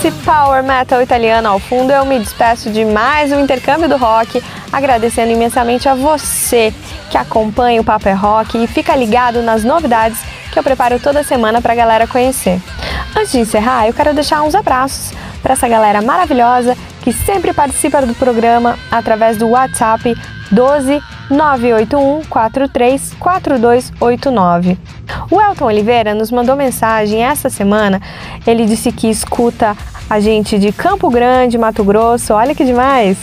Esse power metal italiano ao fundo, eu me despeço de mais um intercâmbio do rock, agradecendo imensamente a você que acompanha o Papo é Rock e fica ligado nas novidades que eu preparo toda semana para a galera conhecer. Antes de encerrar, eu quero deixar uns abraços para essa galera maravilhosa que sempre participa do programa através do WhatsApp 12 981 43 4289. O Elton Oliveira nos mandou mensagem essa semana. Ele disse que escuta a gente de Campo Grande, Mato Grosso. Olha que demais!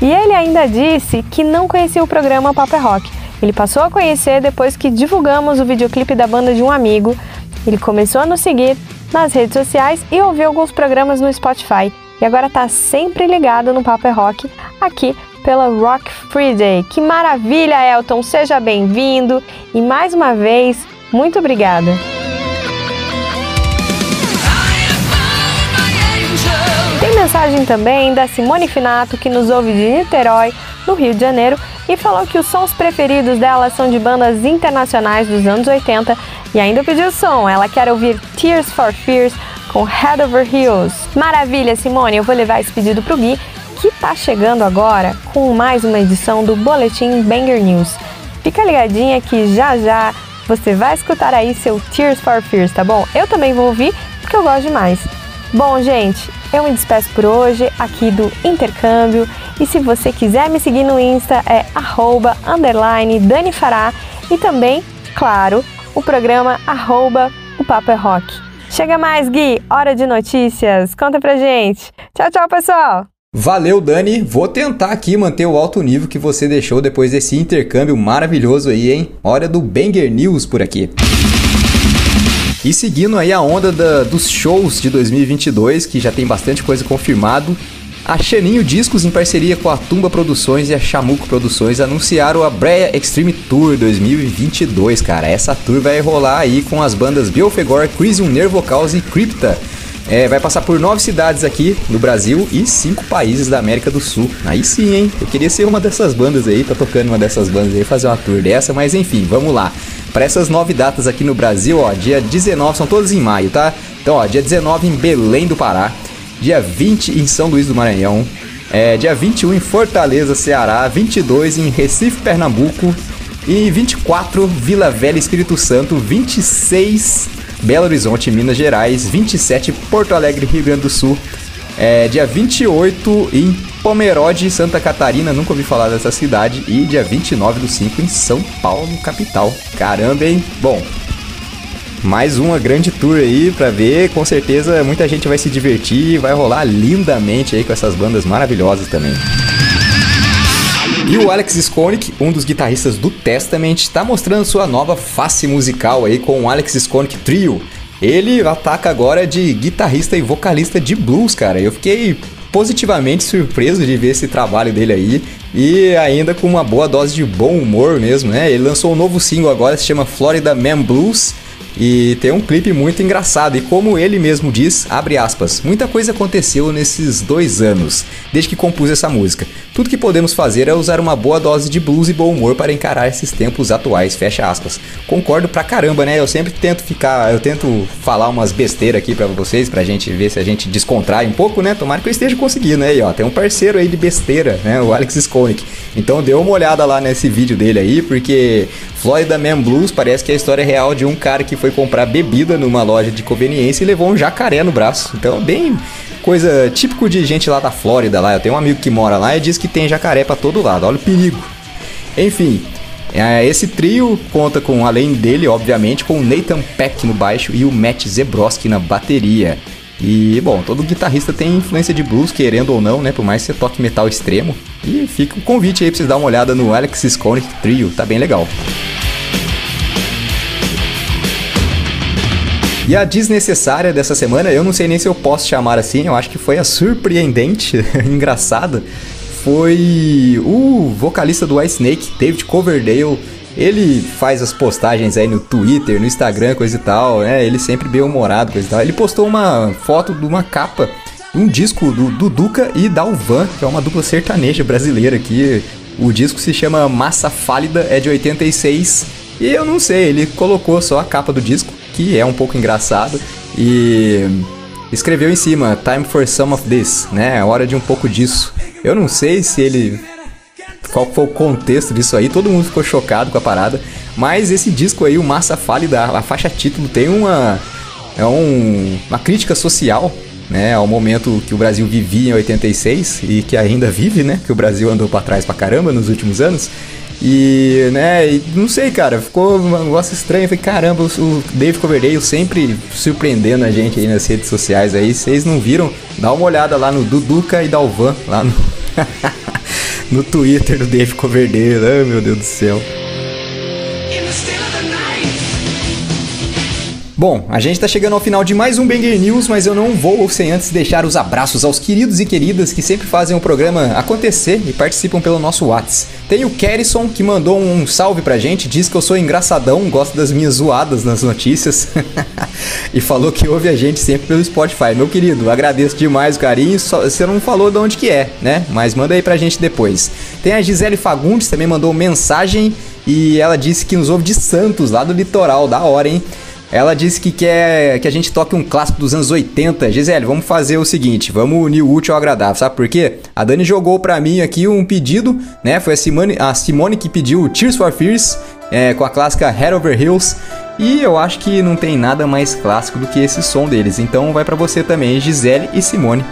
E ele ainda disse que não conhecia o programa Papo é Rock. Ele passou a conhecer depois que divulgamos o videoclipe da banda de um amigo. Ele começou a nos seguir nas redes sociais e ouviu alguns programas no Spotify. E agora tá sempre ligado no Papo é Rock aqui pela Rock Free Day. Que maravilha, Elton! Seja bem-vindo e mais uma vez, muito obrigada. Tem mensagem também da Simone Finato, que nos ouve de Niterói, no Rio de Janeiro, e falou que os sons preferidos dela são de bandas internacionais dos anos 80 e ainda pediu som. Ela quer ouvir Tears for Fears com Head Over Heels. Maravilha, Simone! Eu vou levar esse pedido pro Gui, que tá chegando agora com mais uma edição do Boletim Banger News. Fica ligadinha que já já você vai escutar aí seu Tears for Fears, tá bom? Eu também vou ouvir porque eu gosto demais. Bom, gente, eu me despeço por hoje aqui do Intercâmbio E se você quiser me seguir no Insta, é arroba, underline, Dani Fará. E também, claro, o programa arroba, o Papo é Rock. Chega mais, Gui, hora de notícias. Conta pra gente. Tchau, tchau, pessoal. Valeu, Dani. Vou tentar aqui manter o alto nível que você deixou depois desse intercâmbio maravilhoso aí, hein? Hora do Banger News por aqui. E seguindo aí a onda da- dos shows de 2022, que já tem bastante coisa confirmado, a Xaninho Discos, em parceria com a Tumba Produções e a Chamuco Produções, anunciaram a Breia Extreme Tour 2022, cara. Essa tour vai rolar aí com as bandas Biofegor, Crisium, Nervocause e Crypta. É, vai passar por nove cidades aqui no Brasil e cinco países da América do Sul. Aí sim, hein? Eu queria ser uma dessas bandas aí, tá tocando uma dessas bandas aí, fazer uma tour dessa, mas enfim, vamos lá. Para essas nove datas aqui no Brasil, ó, dia 19, são todas em maio, tá? Então, ó, dia 19 em Belém do Pará, dia 20 em São Luís do Maranhão, é, dia 21 em Fortaleza, Ceará, 22 em Recife, Pernambuco e 24 Vila Velha, Espírito Santo, 26 Belo Horizonte, Minas Gerais, 27 Porto Alegre, Rio Grande do Sul, é, dia 28 em Pomerode, Santa Catarina, nunca ouvi falar dessa cidade, e dia 29 do 5 em São Paulo, capital. Caramba, hein? Bom, mais uma grande tour aí pra ver, com certeza muita gente vai se divertir, vai rolar lindamente aí com essas bandas maravilhosas também. E o Alex Skonik, um dos guitarristas do Testament, está mostrando sua nova face musical aí com o Alex Skonik Trio. Ele ataca agora de guitarrista e vocalista de blues, cara. Eu fiquei positivamente surpreso de ver esse trabalho dele aí e ainda com uma boa dose de bom humor mesmo, né? Ele lançou um novo single agora, se chama Florida Man Blues. E tem um clipe muito engraçado, e como ele mesmo diz, abre aspas, muita coisa aconteceu nesses dois anos, desde que compus essa música. Tudo que podemos fazer é usar uma boa dose de blues e bom humor para encarar esses tempos atuais, fecha aspas. Concordo pra caramba, né? Eu sempre tento ficar, eu tento falar umas besteiras aqui pra vocês, pra gente ver se a gente descontrai um pouco, né? Tomara que eu esteja conseguindo aí, ó. Tem um parceiro aí de besteira, né? O Alex Skonik. Então dê uma olhada lá nesse vídeo dele aí, porque Florida Man Blues parece que é a história real de um cara que foi comprar bebida numa loja de conveniência e levou um jacaré no braço. Então, bem coisa típico de gente lá da Flórida lá. Eu tenho um amigo que mora lá e diz que tem jacaré pra todo lado. Olha o perigo. Enfim, é, esse trio conta com, além dele, obviamente, com o Nathan Peck no baixo e o Matt Zebrowski na bateria. E, bom, todo guitarrista tem influência de blues, querendo ou não, né? Por mais que você toque metal extremo. E fica o convite aí pra vocês dar uma olhada no Alex Skonik Trio, tá bem legal. E a desnecessária dessa semana, eu não sei nem se eu posso chamar assim, eu acho que foi a surpreendente, engraçada, foi o vocalista do Ice Snake, David Coverdale. Ele faz as postagens aí no Twitter, no Instagram, coisa e tal, né? Ele sempre bem humorado, coisa e tal. Ele postou uma foto de uma capa, um disco do, do Duca e Dalvan, que é uma dupla sertaneja brasileira aqui. O disco se chama Massa Fálida, é de 86. E eu não sei, ele colocou só a capa do disco, que é um pouco engraçado, e escreveu em cima Time for some of this, né? É hora de um pouco disso. Eu não sei se ele qual foi o contexto disso aí, todo mundo ficou chocado com a parada, mas esse disco aí, o Massa Fálida, a faixa título tem uma é um, uma crítica social, né, ao momento que o Brasil vivia em 86 e que ainda vive, né, que o Brasil andou para trás pra caramba nos últimos anos. E, né, e não sei, cara, ficou um negócio estranho. Falei, caramba, o Dave Coverdale sempre surpreendendo a gente aí nas redes sociais aí. Vocês não viram? Dá uma olhada lá no Duduca e Dalvan, lá no, no Twitter do Dave Coverdale. Ai, meu Deus do céu. Bom, a gente tá chegando ao final de mais um Banger News, mas eu não vou sem antes deixar os abraços aos queridos e queridas que sempre fazem o programa acontecer e participam pelo nosso Whats. Tem o Kerrison que mandou um salve pra gente, diz que eu sou engraçadão, gosta das minhas zoadas nas notícias e falou que ouve a gente sempre pelo Spotify. Meu querido, agradeço demais o carinho, só, você não falou de onde que é, né? Mas manda aí pra gente depois. Tem a Gisele Fagundes, também mandou mensagem e ela disse que nos ouve de Santos, lá do litoral, da hora, hein? Ela disse que quer que a gente toque um clássico dos anos 80. Gisele, vamos fazer o seguinte, vamos unir o útil ao agradável, sabe por quê? A Dani jogou pra mim aqui um pedido, né? Foi a Simone, a Simone que pediu Tears for Fears, é, com a clássica Head Over Hills. E eu acho que não tem nada mais clássico do que esse som deles. Então vai pra você também, Gisele e Simone.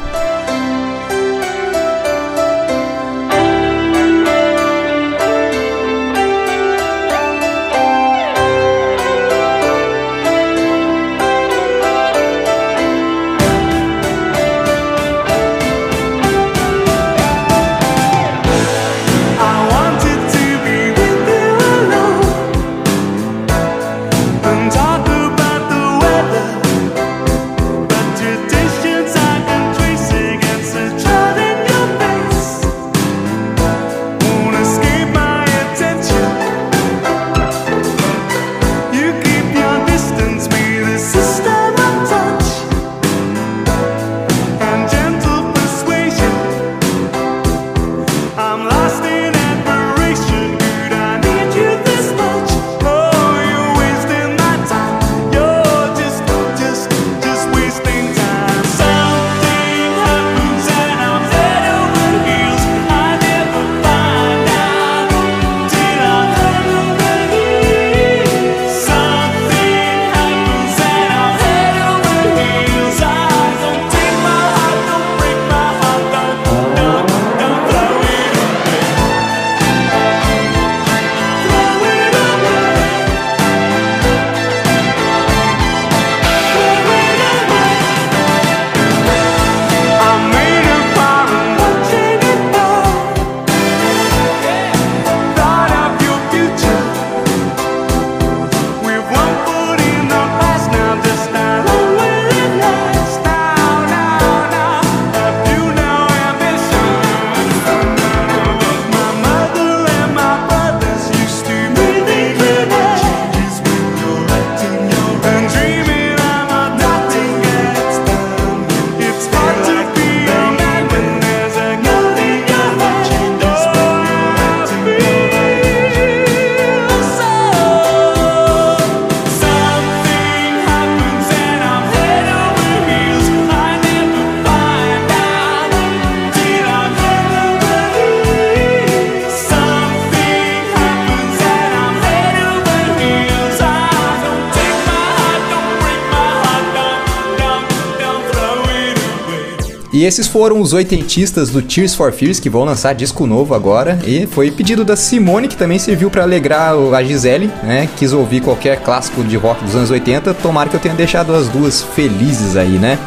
Esses foram os oitentistas do Tears for Fears que vão lançar disco novo agora. E foi pedido da Simone, que também serviu pra alegrar a Gisele, né? Quis ouvir qualquer clássico de rock dos anos 80. Tomara que eu tenha deixado as duas felizes aí, né?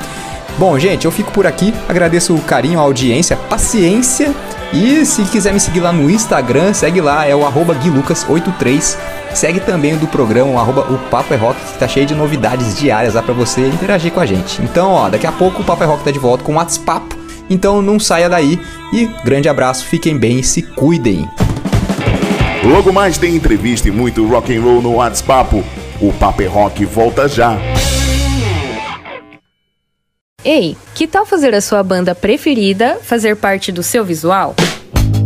Bom, gente, eu fico por aqui. Agradeço o carinho, a audiência, a paciência. E se quiser me seguir lá no Instagram, segue lá, é o arroba guilucas83. Segue também o do programa, o arroba o Papo é Rock, que tá cheio de novidades diárias lá pra você interagir com a gente. Então, ó, daqui a pouco o Papo é Rock tá de volta com o WhatsApp. Então não saia daí. E grande abraço, fiquem bem e se cuidem. Logo mais tem entrevista e muito rock and roll no WhatsApp. O Papo é Rock volta já. Ei, que tal fazer a sua banda preferida fazer parte do seu visual?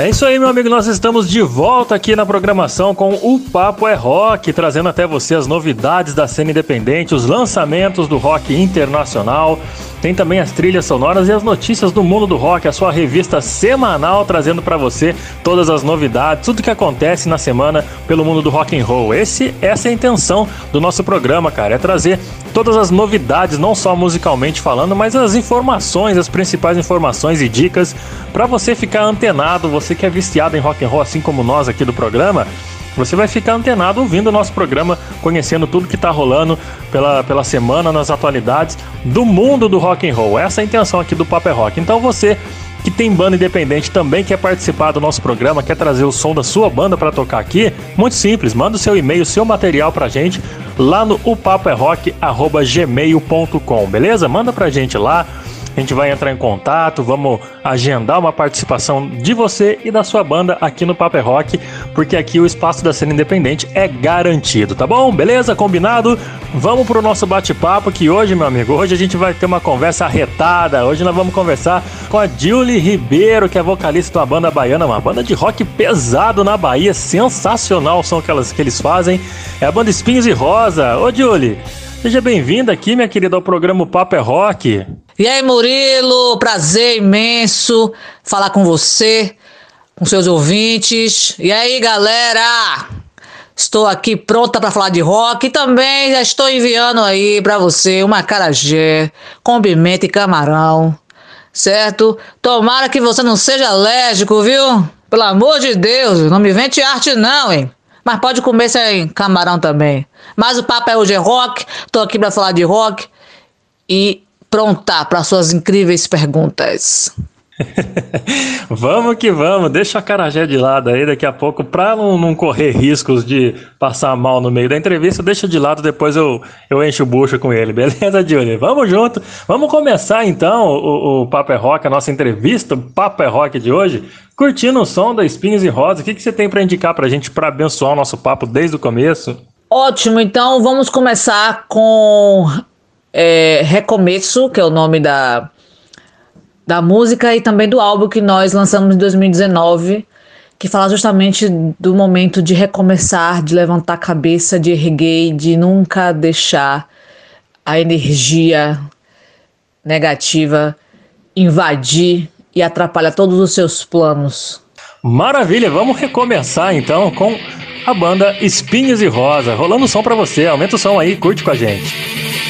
É isso aí, meu amigo. Nós estamos de volta aqui na programação com o Papo é Rock, trazendo até você as novidades da cena independente, os lançamentos do rock internacional. Tem também as trilhas sonoras e as notícias do mundo do rock, a sua revista semanal trazendo para você todas as novidades, tudo que acontece na semana pelo mundo do rock and roll. Esse, essa é a intenção do nosso programa, cara, é trazer todas as novidades, não só musicalmente falando, mas as informações, as principais informações e dicas para você ficar antenado, você que é viciado em rock and roll, assim como nós aqui do programa. Você vai ficar antenado ouvindo o nosso programa, conhecendo tudo que tá rolando pela, pela semana, nas atualidades do mundo do rock and roll. Essa é a intenção aqui do Paper Rock. Então você que tem banda independente também quer participar do nosso programa, quer trazer o som da sua banda para tocar aqui, muito simples, manda o seu e-mail, seu material pra gente lá no upapoerrock@gmail.com, beleza? Manda pra gente lá. A gente vai entrar em contato, vamos agendar uma participação de você e da sua banda aqui no Paper Rock, porque aqui o espaço da cena independente é garantido, tá bom? Beleza? Combinado? Vamos pro nosso bate-papo que hoje, meu amigo, hoje a gente vai ter uma conversa arretada. Hoje nós vamos conversar com a Julie Ribeiro, que é vocalista de uma banda baiana, uma banda de rock pesado na Bahia, sensacional o som que, elas, que eles fazem. É a banda Espinhos e Rosa. Ô, Julie, seja bem-vinda aqui, minha querida, ao programa Paper Rock. E aí, Murilo, prazer imenso falar com você, com seus ouvintes. E aí, galera? Estou aqui pronta para falar de rock e também já estou enviando aí para você uma acarajé com pimenta e camarão, certo? Tomara que você não seja alérgico, viu? Pelo amor de Deus, não me vende arte não, hein? Mas pode comer sem camarão também. Mas o papo é hoje é rock, tô aqui para falar de rock e pronta para suas incríveis perguntas. Vamos que vamos, deixa a carajé de lado aí daqui a pouco, pra não, não correr riscos de passar mal no meio da entrevista, deixa de lado, depois eu, eu encho o bucho com ele, beleza, Júlio? Vamos junto, vamos começar então o, o Papo é Rock, a nossa entrevista, o Papo é Rock de hoje, curtindo o som da Espinhos e Rosa, o que, que você tem pra indicar pra gente pra abençoar o nosso papo desde o começo? Ótimo, então vamos começar com é, Recomeço, que é o nome da, da música e também do álbum que nós lançamos em 2019, que fala justamente do momento de recomeçar, de levantar a cabeça, de erguer, de nunca deixar a energia negativa invadir e atrapalhar todos os seus planos. Maravilha, vamos recomeçar então com a banda Espinhos e Rosa, rolando o som pra você, aumenta o som aí, curte com a gente.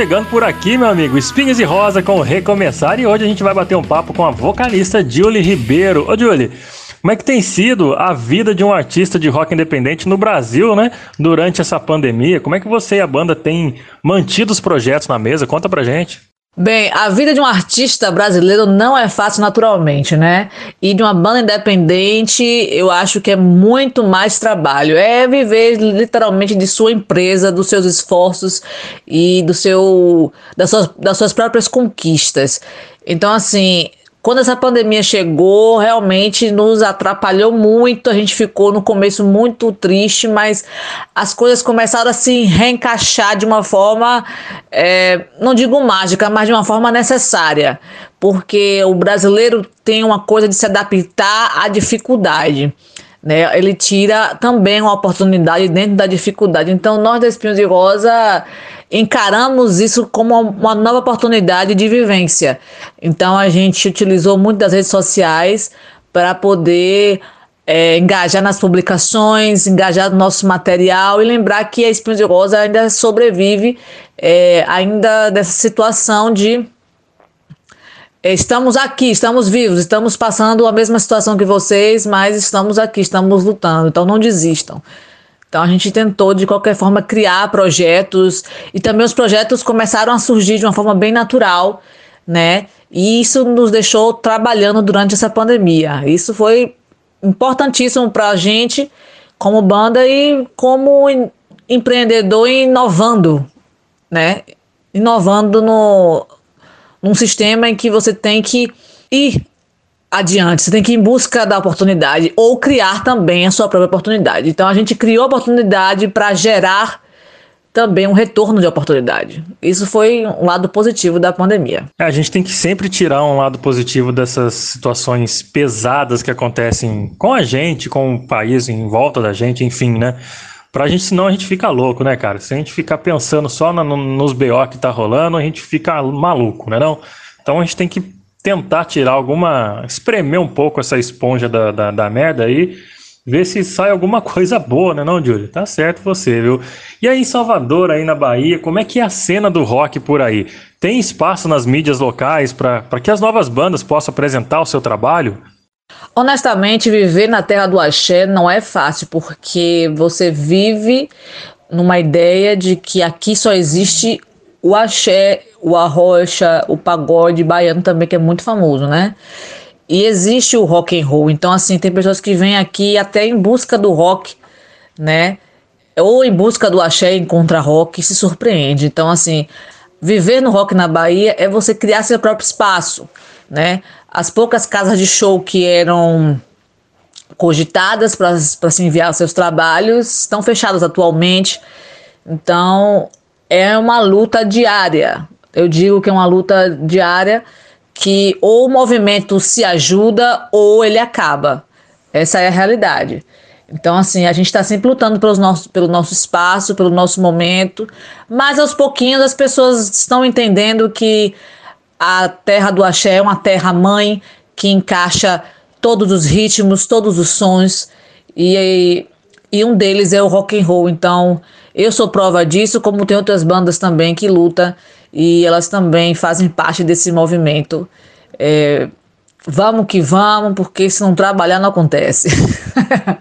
Chegando por aqui, meu amigo. Espinhos e Rosa com Recomeçar. E hoje a gente vai bater um papo com a vocalista Julie Ribeiro. Ô, Julie, como é que tem sido a vida de um artista de rock independente no Brasil, né? Durante essa pandemia? Como é que você e a banda têm mantido os projetos na mesa? Conta pra gente. Bem, a vida de um artista brasileiro não é fácil naturalmente, né? E de uma banda independente, eu acho que é muito mais trabalho. É viver literalmente de sua empresa, dos seus esforços e do seu das suas, das suas próprias conquistas. Então, assim, quando essa pandemia chegou, realmente nos atrapalhou muito. A gente ficou no começo muito triste, mas as coisas começaram a se reencaixar de uma forma, é, não digo mágica, mas de uma forma necessária. Porque o brasileiro tem uma coisa de se adaptar à dificuldade. Né? Ele tira também uma oportunidade dentro da dificuldade. Então, nós da Espinhos de Rosa encaramos isso como uma nova oportunidade de vivência. Então a gente utilizou muito das redes sociais para poder é, engajar nas publicações, engajar no nosso material e lembrar que a Espinhos de Rosa ainda sobrevive é, ainda dessa situação de Estamos aqui, estamos vivos, estamos passando a mesma situação que vocês, mas estamos aqui, estamos lutando, então não desistam. Então a gente tentou de qualquer forma criar projetos e também os projetos começaram a surgir de uma forma bem natural, né? E isso nos deixou trabalhando durante essa pandemia. Isso foi importantíssimo para a gente como banda e como em- empreendedor inovando, né? Inovando no num sistema em que você tem que ir adiante, você tem que ir em busca da oportunidade ou criar também a sua própria oportunidade. Então a gente criou a oportunidade para gerar também um retorno de oportunidade. Isso foi um lado positivo da pandemia. É, a gente tem que sempre tirar um lado positivo dessas situações pesadas que acontecem com a gente, com o país em volta da gente, enfim, né? Pra gente, senão a gente fica louco, né, cara? Se a gente ficar pensando só no- nos BO que tá rolando, a gente fica maluco, né não? Então a gente tem que tentar tirar alguma. espremer um pouco essa esponja da, da, da merda aí, ver se sai alguma coisa boa, né não, Júlio? Tá certo você, viu? E aí em Salvador, aí na Bahia, como é que é a cena do rock por aí? Tem espaço nas mídias locais para que as novas bandas possam apresentar o seu trabalho? Honestamente, viver na terra do axé não é fácil, porque você vive numa ideia de que aqui só existe o axé, o arrocha, o pagode baiano também, que é muito famoso, né? E existe o rock and roll. Então, assim, tem pessoas que vêm aqui até em busca do rock, né? Ou em busca do axé, encontra rock e se surpreende. Então, assim, viver no rock na Bahia é você criar seu próprio espaço, né? As poucas casas de show que eram cogitadas para se enviar seus trabalhos estão fechadas atualmente. Então, é uma luta diária. Eu digo que é uma luta diária que ou o movimento se ajuda ou ele acaba. Essa é a realidade. Então, assim, a gente está sempre lutando pelos nossos, pelo nosso espaço, pelo nosso momento, mas aos pouquinhos as pessoas estão entendendo que a terra do axé é uma terra mãe que encaixa todos os ritmos, todos os sons e, e um deles é o rock and roll. Então, eu sou prova disso, como tem outras bandas também que lutam e elas também fazem parte desse movimento. É, vamos que vamos, porque se não trabalhar não acontece.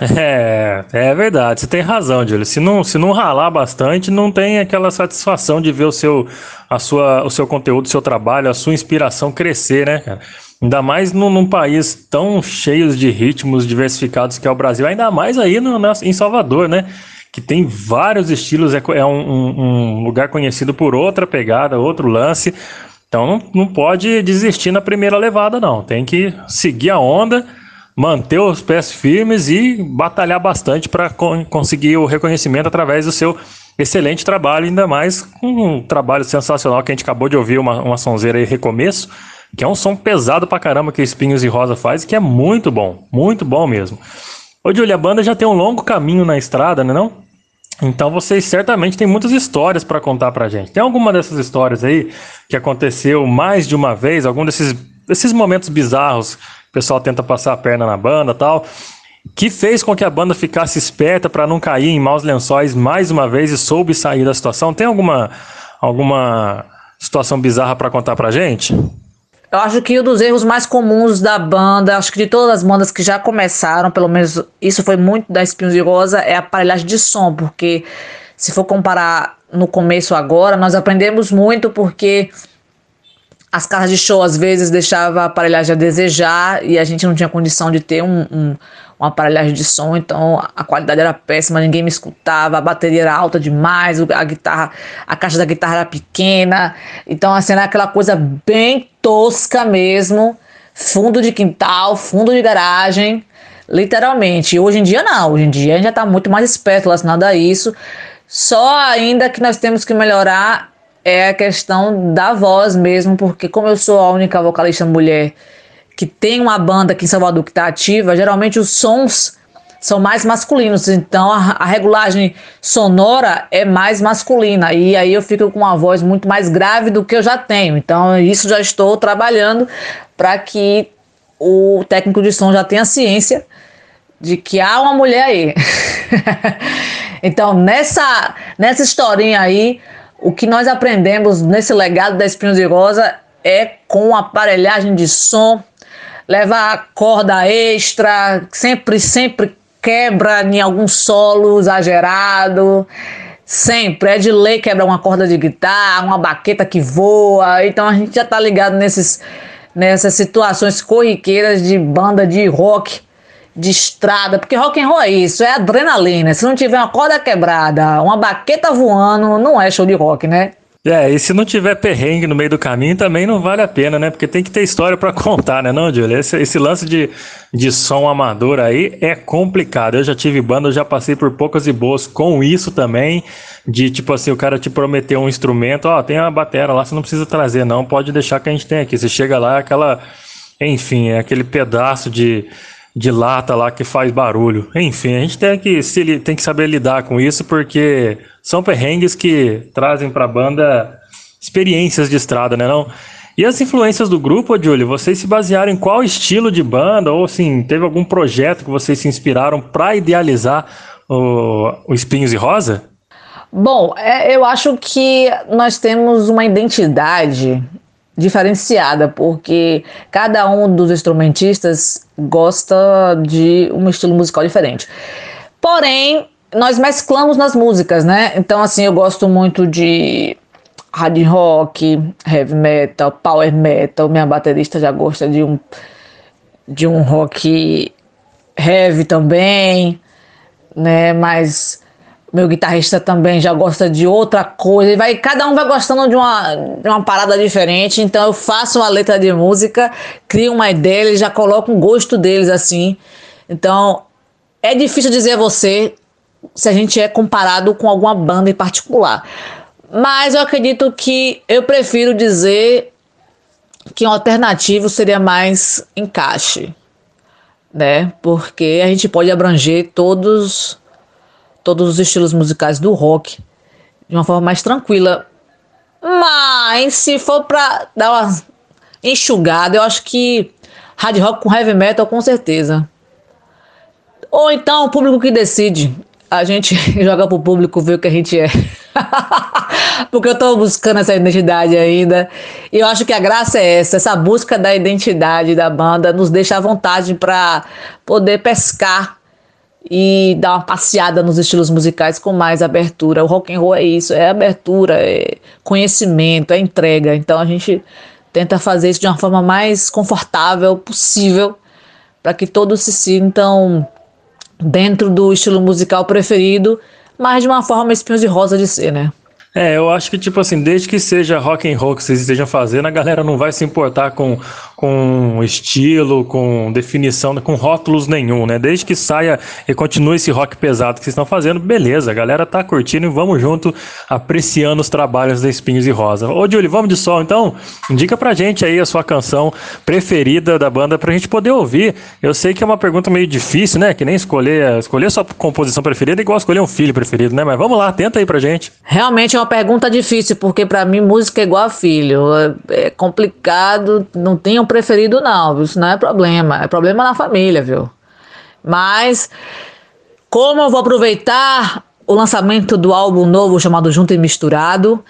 É, é verdade, você tem razão, Júlio. Se não, se não ralar bastante, não tem aquela satisfação de ver o seu, a sua, o seu conteúdo, o seu trabalho, a sua inspiração crescer, né, cara? Ainda mais num, num país tão cheio de ritmos diversificados que é o Brasil, ainda mais aí no, em Salvador, né? Que tem vários estilos, é, é um, um- um lugar conhecido por outra pegada, outro lance. Então não, não pode desistir na primeira levada, não. Tem que seguir a onda manter os pés firmes e batalhar bastante para conseguir o reconhecimento através do seu excelente trabalho, ainda mais com um trabalho sensacional que a gente acabou de ouvir, uma, uma sonzeira aí, Recomeço, que é um som pesado pra caramba que Espinhos e Rosa faz, que é muito bom, muito bom mesmo. Ô, Júlia, a banda já tem um longo caminho na estrada, né não? Então vocês certamente têm muitas histórias para contar pra gente. Tem alguma dessas histórias aí que aconteceu mais de uma vez, algum desses, desses momentos bizarros, o pessoal tenta passar a perna na banda tal, que fez com que a banda ficasse esperta para não cair em maus lençóis mais uma vez e soube sair da situação? Tem alguma, alguma situação bizarra para contar pra gente? Eu acho que um dos erros mais comuns da banda, acho que de todas as bandas que já começaram, pelo menos isso foi muito da Espinhos de Rosa, é a aparelhagem de som, porque se for comparar no começo agora, nós aprendemos muito porque as casas de show às vezes deixava a aparelhagem a desejar e a gente não tinha condição de ter um, um, uma aparelhagem de som, então a qualidade era péssima, ninguém me escutava, a bateria era alta demais, a guitarra, a caixa da guitarra era pequena, então assim era aquela coisa bem tosca mesmo, fundo de quintal, fundo de garagem, literalmente. Hoje em dia não, hoje em dia a gente já está muito mais esperto relacionado a isso. Só ainda que nós temos que melhorar é a questão da voz mesmo, porque como eu sou a única vocalista mulher que tem uma banda aqui em Salvador que está ativa, geralmente os sons são mais masculinos, então a, a regulagem sonora é mais masculina e aí eu fico com uma voz muito mais grave do que eu já tenho. Então isso já estou trabalhando para que o técnico de som já tenha ciência de que há uma mulher aí. então, nessa, nessa historinha aí, o que nós aprendemos nesse legado da Espinhos de Rosa é com aparelhagem de som, levar corda extra, sempre, sempre quebra em algum solo exagerado. Sempre, é de lei quebra uma corda de guitarra, uma baqueta que voa. Então a gente já tá ligado nesses, nessas situações corriqueiras de banda de rock de estrada, porque rock and roll é isso, é adrenalina. Se não tiver uma corda quebrada, uma baqueta voando, não é show de rock, né? É, e se não tiver perrengue no meio do caminho, também não vale a pena, né? Porque tem que ter história pra contar, né, não, Júlio? Esse, esse lance de, de som amador aí é complicado. Eu já tive banda, eu já passei por poucas e boas com isso também. De tipo assim, o cara te prometeu um instrumento, ó, tem uma batera lá, você não precisa trazer, não, pode deixar que a gente tem aqui. Você chega lá, aquela. Enfim, é aquele pedaço de, de lata lá que faz barulho. Enfim, a gente tem que, se, tem que saber lidar com isso, porque são perrengues que trazem pra banda experiências de estrada, né não? E as influências do grupo, Júlio, vocês se basearam em qual estilo de banda? Ou assim, teve algum projeto que vocês se inspiraram pra idealizar o, o Espinhos e Rosa? Bom, é, eu acho que nós temos uma identidade diferenciada, porque cada um dos instrumentistas gosta de um estilo musical diferente. Porém, nós mesclamos nas músicas, né? Então, assim, eu gosto muito de hard rock, heavy metal, power metal. Minha baterista já gosta de um de um rock heavy também, né? Mas meu guitarrista também já gosta de outra coisa. E vai, cada um vai gostando de uma, de uma parada diferente. Então eu faço uma letra de música, crio uma ideia, eles já colocam o gosto deles assim. Então é difícil dizer a você se a gente é comparado com alguma banda em particular. Mas eu acredito que eu prefiro dizer que um alternativo seria mais encaixe. né? Porque a gente pode abranger todos todos os estilos musicais do rock de uma forma mais tranquila. Mas se for pra dar uma enxugada, eu acho que hard rock com heavy metal com certeza. Ou então o público que decide. A gente joga pro público ver o que a gente é. Porque eu tô buscando essa identidade ainda. E eu acho que a graça é essa, essa busca da identidade da banda nos deixa à vontade para poder pescar e dar uma passeada nos estilos musicais com mais abertura. O rock and roll é isso, é abertura, é conhecimento, é entrega. Então a gente tenta fazer isso de uma forma mais confortável possível para que todos se sintam dentro do estilo musical preferido, mas de uma forma espinhos de rosa de ser, né? É, eu acho que, tipo assim, desde que seja rock and roll que vocês estejam fazendo, a galera não vai se importar com, com estilo, com definição, com rótulos nenhum, né? Desde que saia e continue esse rock pesado que vocês estão fazendo, beleza, a galera tá curtindo e vamos junto apreciando os trabalhos da Espinhos e Rosa. Ô, Julie, vamos de sol então? Indica pra gente aí a sua canção preferida da banda pra gente poder ouvir. Eu sei que é uma pergunta meio difícil, né? Que nem escolher, escolher sua composição preferida é igual escolher um filho preferido, né? Mas vamos lá, tenta aí pra gente. Realmente é uma pergunta difícil, porque pra mim música é igual a filho. É complicado, não tem preferido não, isso não é problema. É problema na família, viu? Mas como eu vou aproveitar o lançamento do álbum novo chamado Junto e Misturado,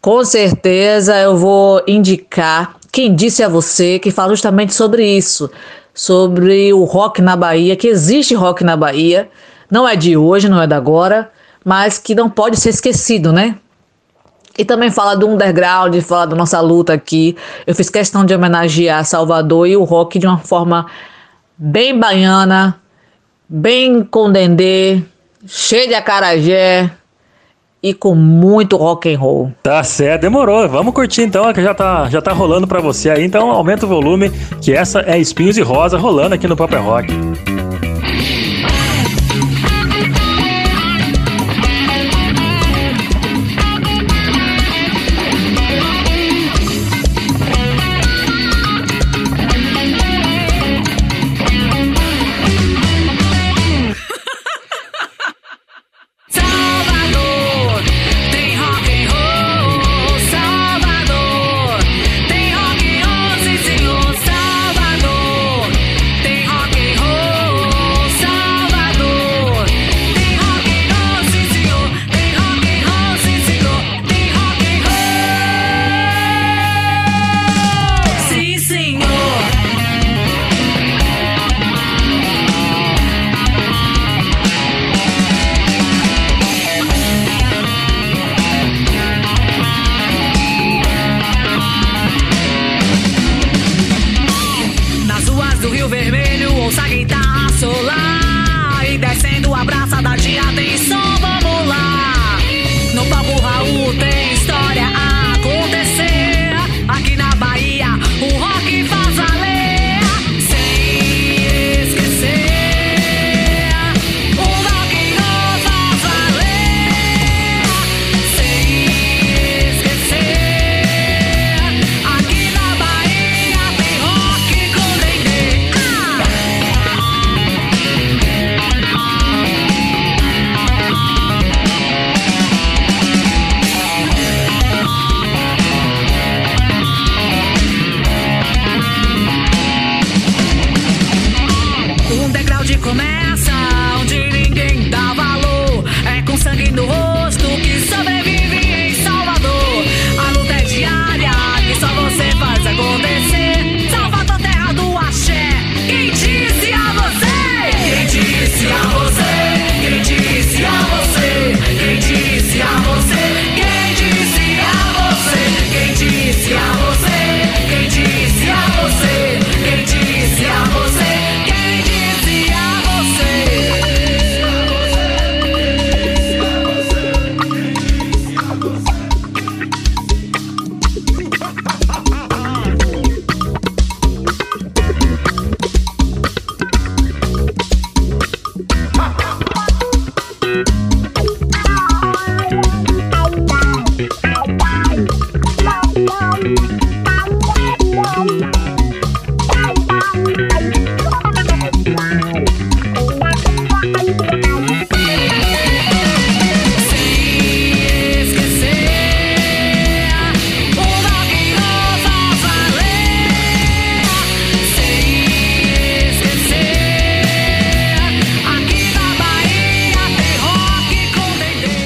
com certeza eu vou indicar quem disse a você que fala justamente sobre isso, sobre o rock na Bahia, que existe rock na Bahia, não é de hoje, não é da agora, mas que não pode ser esquecido, né? E também fala do underground, fala da nossa luta aqui. Eu fiz questão de homenagear Salvador e o rock de uma forma bem baiana, bem com dendê, cheio de acarajé e com muito rock and roll. Tá certo, demorou. Vamos curtir então, que já tá, já tá rolando pra você aí. Então aumenta o volume, que essa é Espinhos e Rosa rolando aqui no Paper Rock.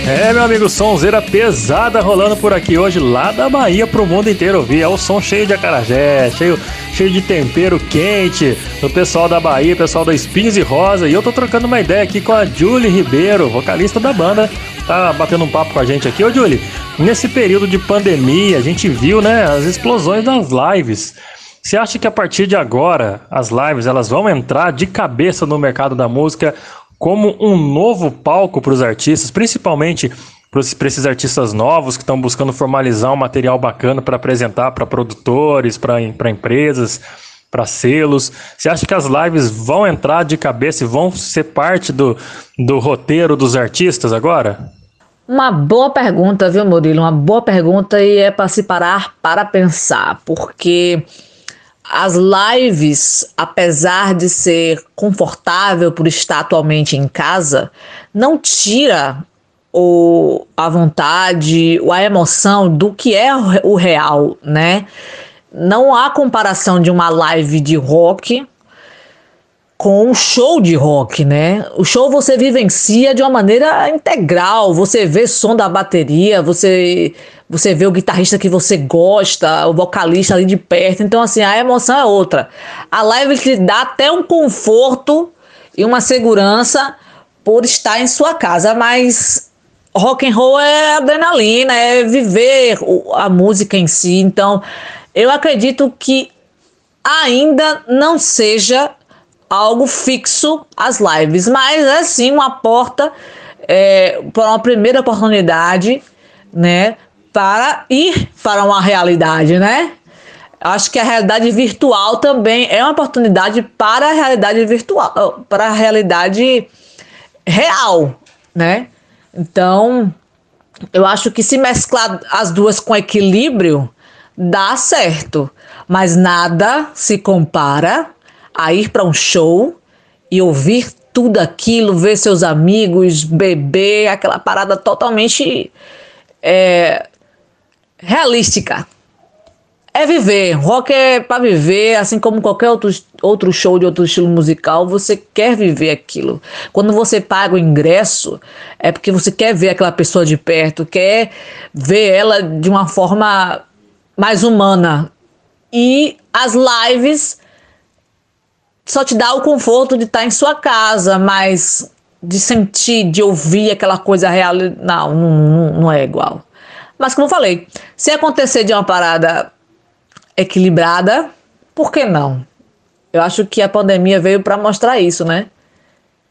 Meu amigo, sonzeira pesada rolando por aqui hoje, lá da Bahia pro mundo inteiro ouvir. É o som cheio de acarajé, cheio, cheio de tempero quente do pessoal da Bahia, pessoal da Espinhos e Rosa. E eu tô trocando uma ideia aqui com a Julie Ribeiro, vocalista da banda. Tá batendo um papo com a gente aqui. Ô, Julie, nesse período de pandemia, a gente viu, né, as explosões das lives. Você acha que a partir de agora as lives elas vão entrar de cabeça no mercado da música como um novo palco para os artistas, principalmente para esses artistas novos que estão buscando formalizar um material bacana para apresentar para produtores, para empresas, para selos? Você acha que as lives vão entrar de cabeça e vão ser parte do, do roteiro dos artistas agora? Uma boa pergunta, viu, Murilo? Uma boa pergunta e é para se parar para pensar, porque as lives, apesar de ser confortável por estar atualmente em casa, não tira o, a vontade, a emoção do que é o real, né? Não há comparação de uma live de rock com um show de rock, né? O show você vivencia de uma maneira integral, você vê som da bateria, você você vê o guitarrista que você gosta, o vocalista ali de perto, então assim, a emoção é outra. A live te dá até um conforto e uma segurança por estar em sua casa, mas rock and roll é adrenalina, é viver a música em si. Então, eu acredito que ainda não seja algo fixo as lives, mas é sim uma porta é, para uma primeira oportunidade, né, para ir para uma realidade, né? Acho que a realidade virtual também é uma oportunidade para a realidade virtual, para a realidade real, né? Então, eu acho que se mesclar as duas com equilíbrio, dá certo. Mas nada se compara a ir para um show e ouvir tudo aquilo, ver seus amigos, beber, aquela parada totalmente é, realística. É viver. Rock é para viver, assim como qualquer outro, outro show de outro estilo musical, você quer viver aquilo. Quando você paga o ingresso, é porque você quer ver aquela pessoa de perto, quer ver ela de uma forma mais humana. E as lives só te dá o conforto de estar em sua casa, mas de sentir, de ouvir aquela coisa real, não, não, não é igual. Mas como eu falei, se acontecer de uma parada equilibrada, por que não? Eu acho que a pandemia veio para mostrar isso, né?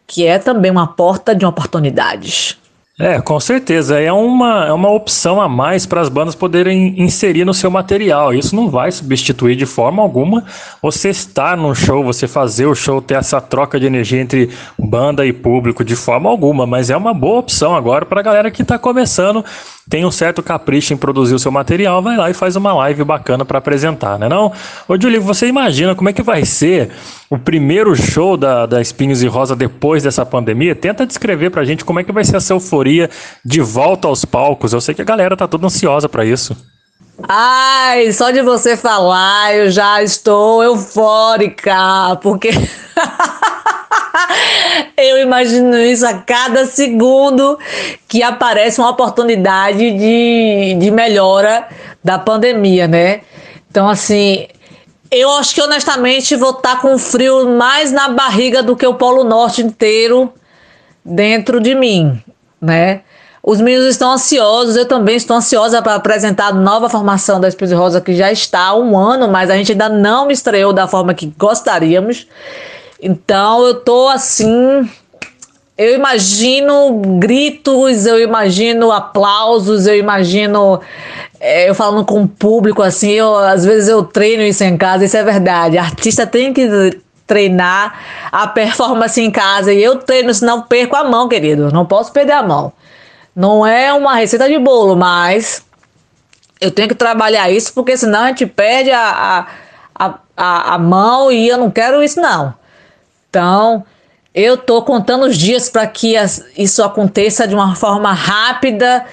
Que é também uma porta de oportunidades. É, com certeza. É uma, é uma opção a mais para as bandas poderem inserir no seu material. Isso não vai substituir de forma alguma você estar num show, você fazer o show, ter essa troca de energia entre banda e público de forma alguma. Mas é uma boa opção agora para a galera que está começando, tem um certo capricho em produzir o seu material, vai lá e faz uma live bacana para apresentar, né não? Ô, Julie, você imagina como é que vai ser o primeiro show da, da Espinhos e Rosa depois dessa pandemia? Tenta descrever pra gente como é que vai ser essa euforia de volta aos palcos. Eu sei que a galera tá toda ansiosa para isso. Ai, só de você falar eu já estou eufórica, porque eu imagino isso a cada segundo que aparece uma oportunidade de, de melhora da pandemia, né? Então, assim, eu acho que honestamente vou estar com frio mais na barriga do que o Polo Norte inteiro dentro de mim, né? Os meninos estão ansiosos, eu também estou ansiosa para apresentar a nova formação da Espírito Rosa, que já está há um ano, mas a gente ainda não estreou da forma que gostaríamos. Então eu tô assim. Eu imagino gritos, eu imagino aplausos, eu imagino é, eu falando com o público assim. Eu, às vezes eu treino isso em casa, isso é verdade. Artista tem que treinar a performance em casa e eu treino, senão perco a mão, querido. Não posso perder a mão. Não é uma receita de bolo, mas eu tenho que trabalhar isso porque senão a gente perde a, a, a, a mão e eu não quero isso, não. Então, eu tô contando os dias para que isso aconteça de uma forma rápida,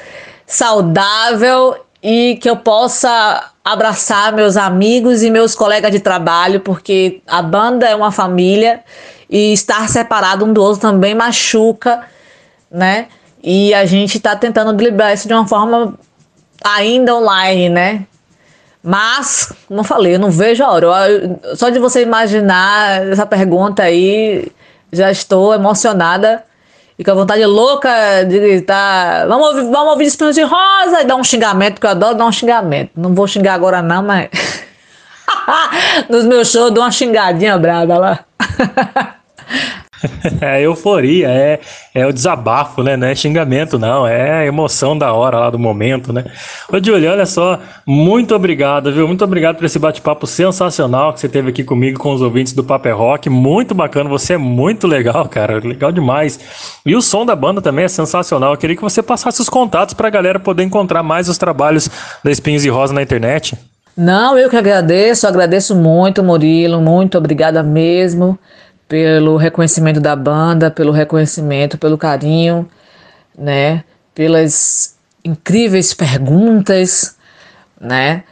saudável e que eu possa abraçar meus amigos e meus colegas de trabalho, porque a banda é uma família e estar separado um do outro também machuca, né? E a gente tá tentando driblar isso de uma forma ainda online, né? Mas, como eu falei, eu não vejo a hora. Eu- Só de você imaginar essa pergunta aí, já estou emocionada e com a vontade louca de gritar: vamos ouvir, vamos ouvir Espinhos de Rosa e dar um xingamento, que eu adoro dar um xingamento. Não vou xingar agora, não, mas. Nos meus shows, dou uma xingadinha brava lá. É euforia, é, é o desabafo, né? Não é xingamento, não. É a emoção da hora lá do momento, né? Ô, Júlio, olha só, muito obrigado, viu? Muito obrigado por esse bate-papo sensacional que você teve aqui comigo com os ouvintes do Paper Rock. Muito bacana, você é muito legal, cara. Legal demais. E o som da banda também é sensacional. Eu queria que você passasse os contatos pra galera poder encontrar mais os trabalhos da Espinhos e Rosa na internet. Não, eu que agradeço, agradeço muito, Murilo, muito obrigada mesmo pelo reconhecimento da banda, pelo reconhecimento, pelo carinho, né? Pelas incríveis perguntas, né?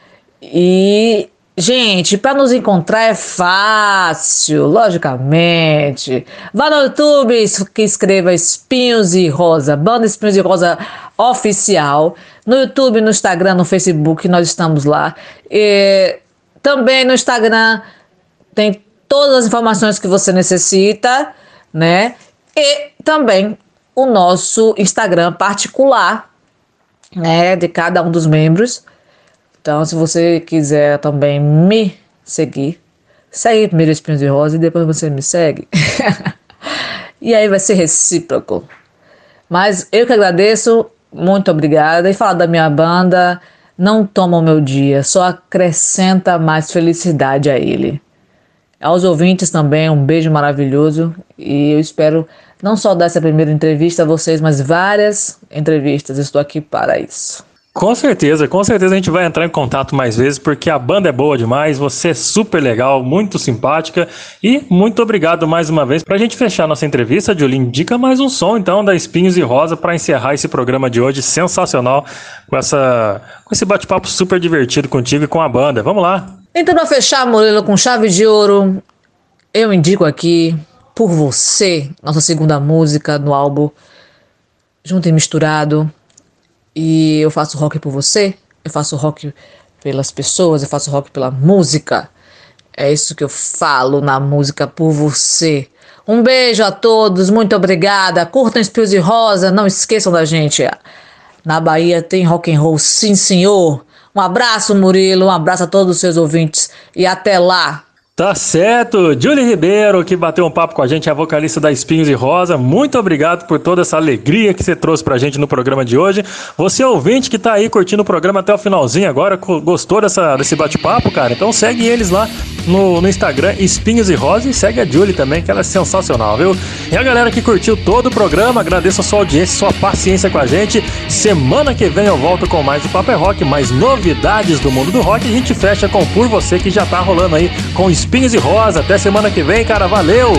E, gente, para nos encontrar é fácil, logicamente. Vá no YouTube, que escreva Espinhos e Rosa, Banda Espinhos e Rosa Oficial. No YouTube, no Instagram, no Facebook, nós estamos lá. E também no Instagram tem todas as informações que você necessita, né? E também o nosso Instagram particular, né, de cada um dos membros. Então, se você quiser também me seguir, segue primeiro Espinhos de Rosa e depois você me segue. e aí vai ser recíproco. Mas eu que agradeço, muito obrigada. E falar da minha banda não toma o meu dia, só acrescenta mais felicidade a ele. Aos ouvintes também, um beijo maravilhoso e eu espero não só dar essa primeira entrevista a vocês, mas várias entrevistas. Estou aqui para isso. Com certeza, com certeza a gente vai entrar em contato mais vezes, porque a banda é boa demais, você é super legal, muito simpática e muito obrigado mais uma vez. Pra gente fechar nossa entrevista, Julie, indica mais um som então da Espinhos e Rosa para encerrar esse programa de hoje sensacional com essa com esse bate-papo super divertido contigo e com a banda. Vamos lá. Então, para fechar, Murilo, com chave de ouro, eu indico aqui, por você, nossa segunda música no álbum Junto e Misturado. E eu faço rock por você, eu faço rock pelas pessoas, eu faço rock pela música. É isso que eu falo na música por você. Um beijo a todos, muito obrigada. Curtam Espios de Rosa, não esqueçam da gente. Na Bahia tem rock and roll, sim senhor. Um abraço, Murilo, um abraço a todos os seus ouvintes e até lá. Tá certo, Julie Ribeiro, que bateu um papo com a gente, é a vocalista da Espinhos e Rosa. Muito obrigado por toda essa alegria que você trouxe pra gente no programa de hoje. Você ouvinte que tá aí curtindo o programa até o finalzinho agora, gostou dessa, desse bate-papo, cara? Então segue eles lá no, no Instagram, Espinhos e Rosa, e segue a Julie também, que ela é sensacional, viu? E a galera que curtiu todo o programa, agradeço a sua audiência, sua paciência com a gente. Semana que vem eu volto com mais o Papo é Rock, mais novidades do mundo do rock. E a gente fecha com Por Você, que já tá rolando aí com Espinhos e Rosa. Até semana que vem, cara. Valeu!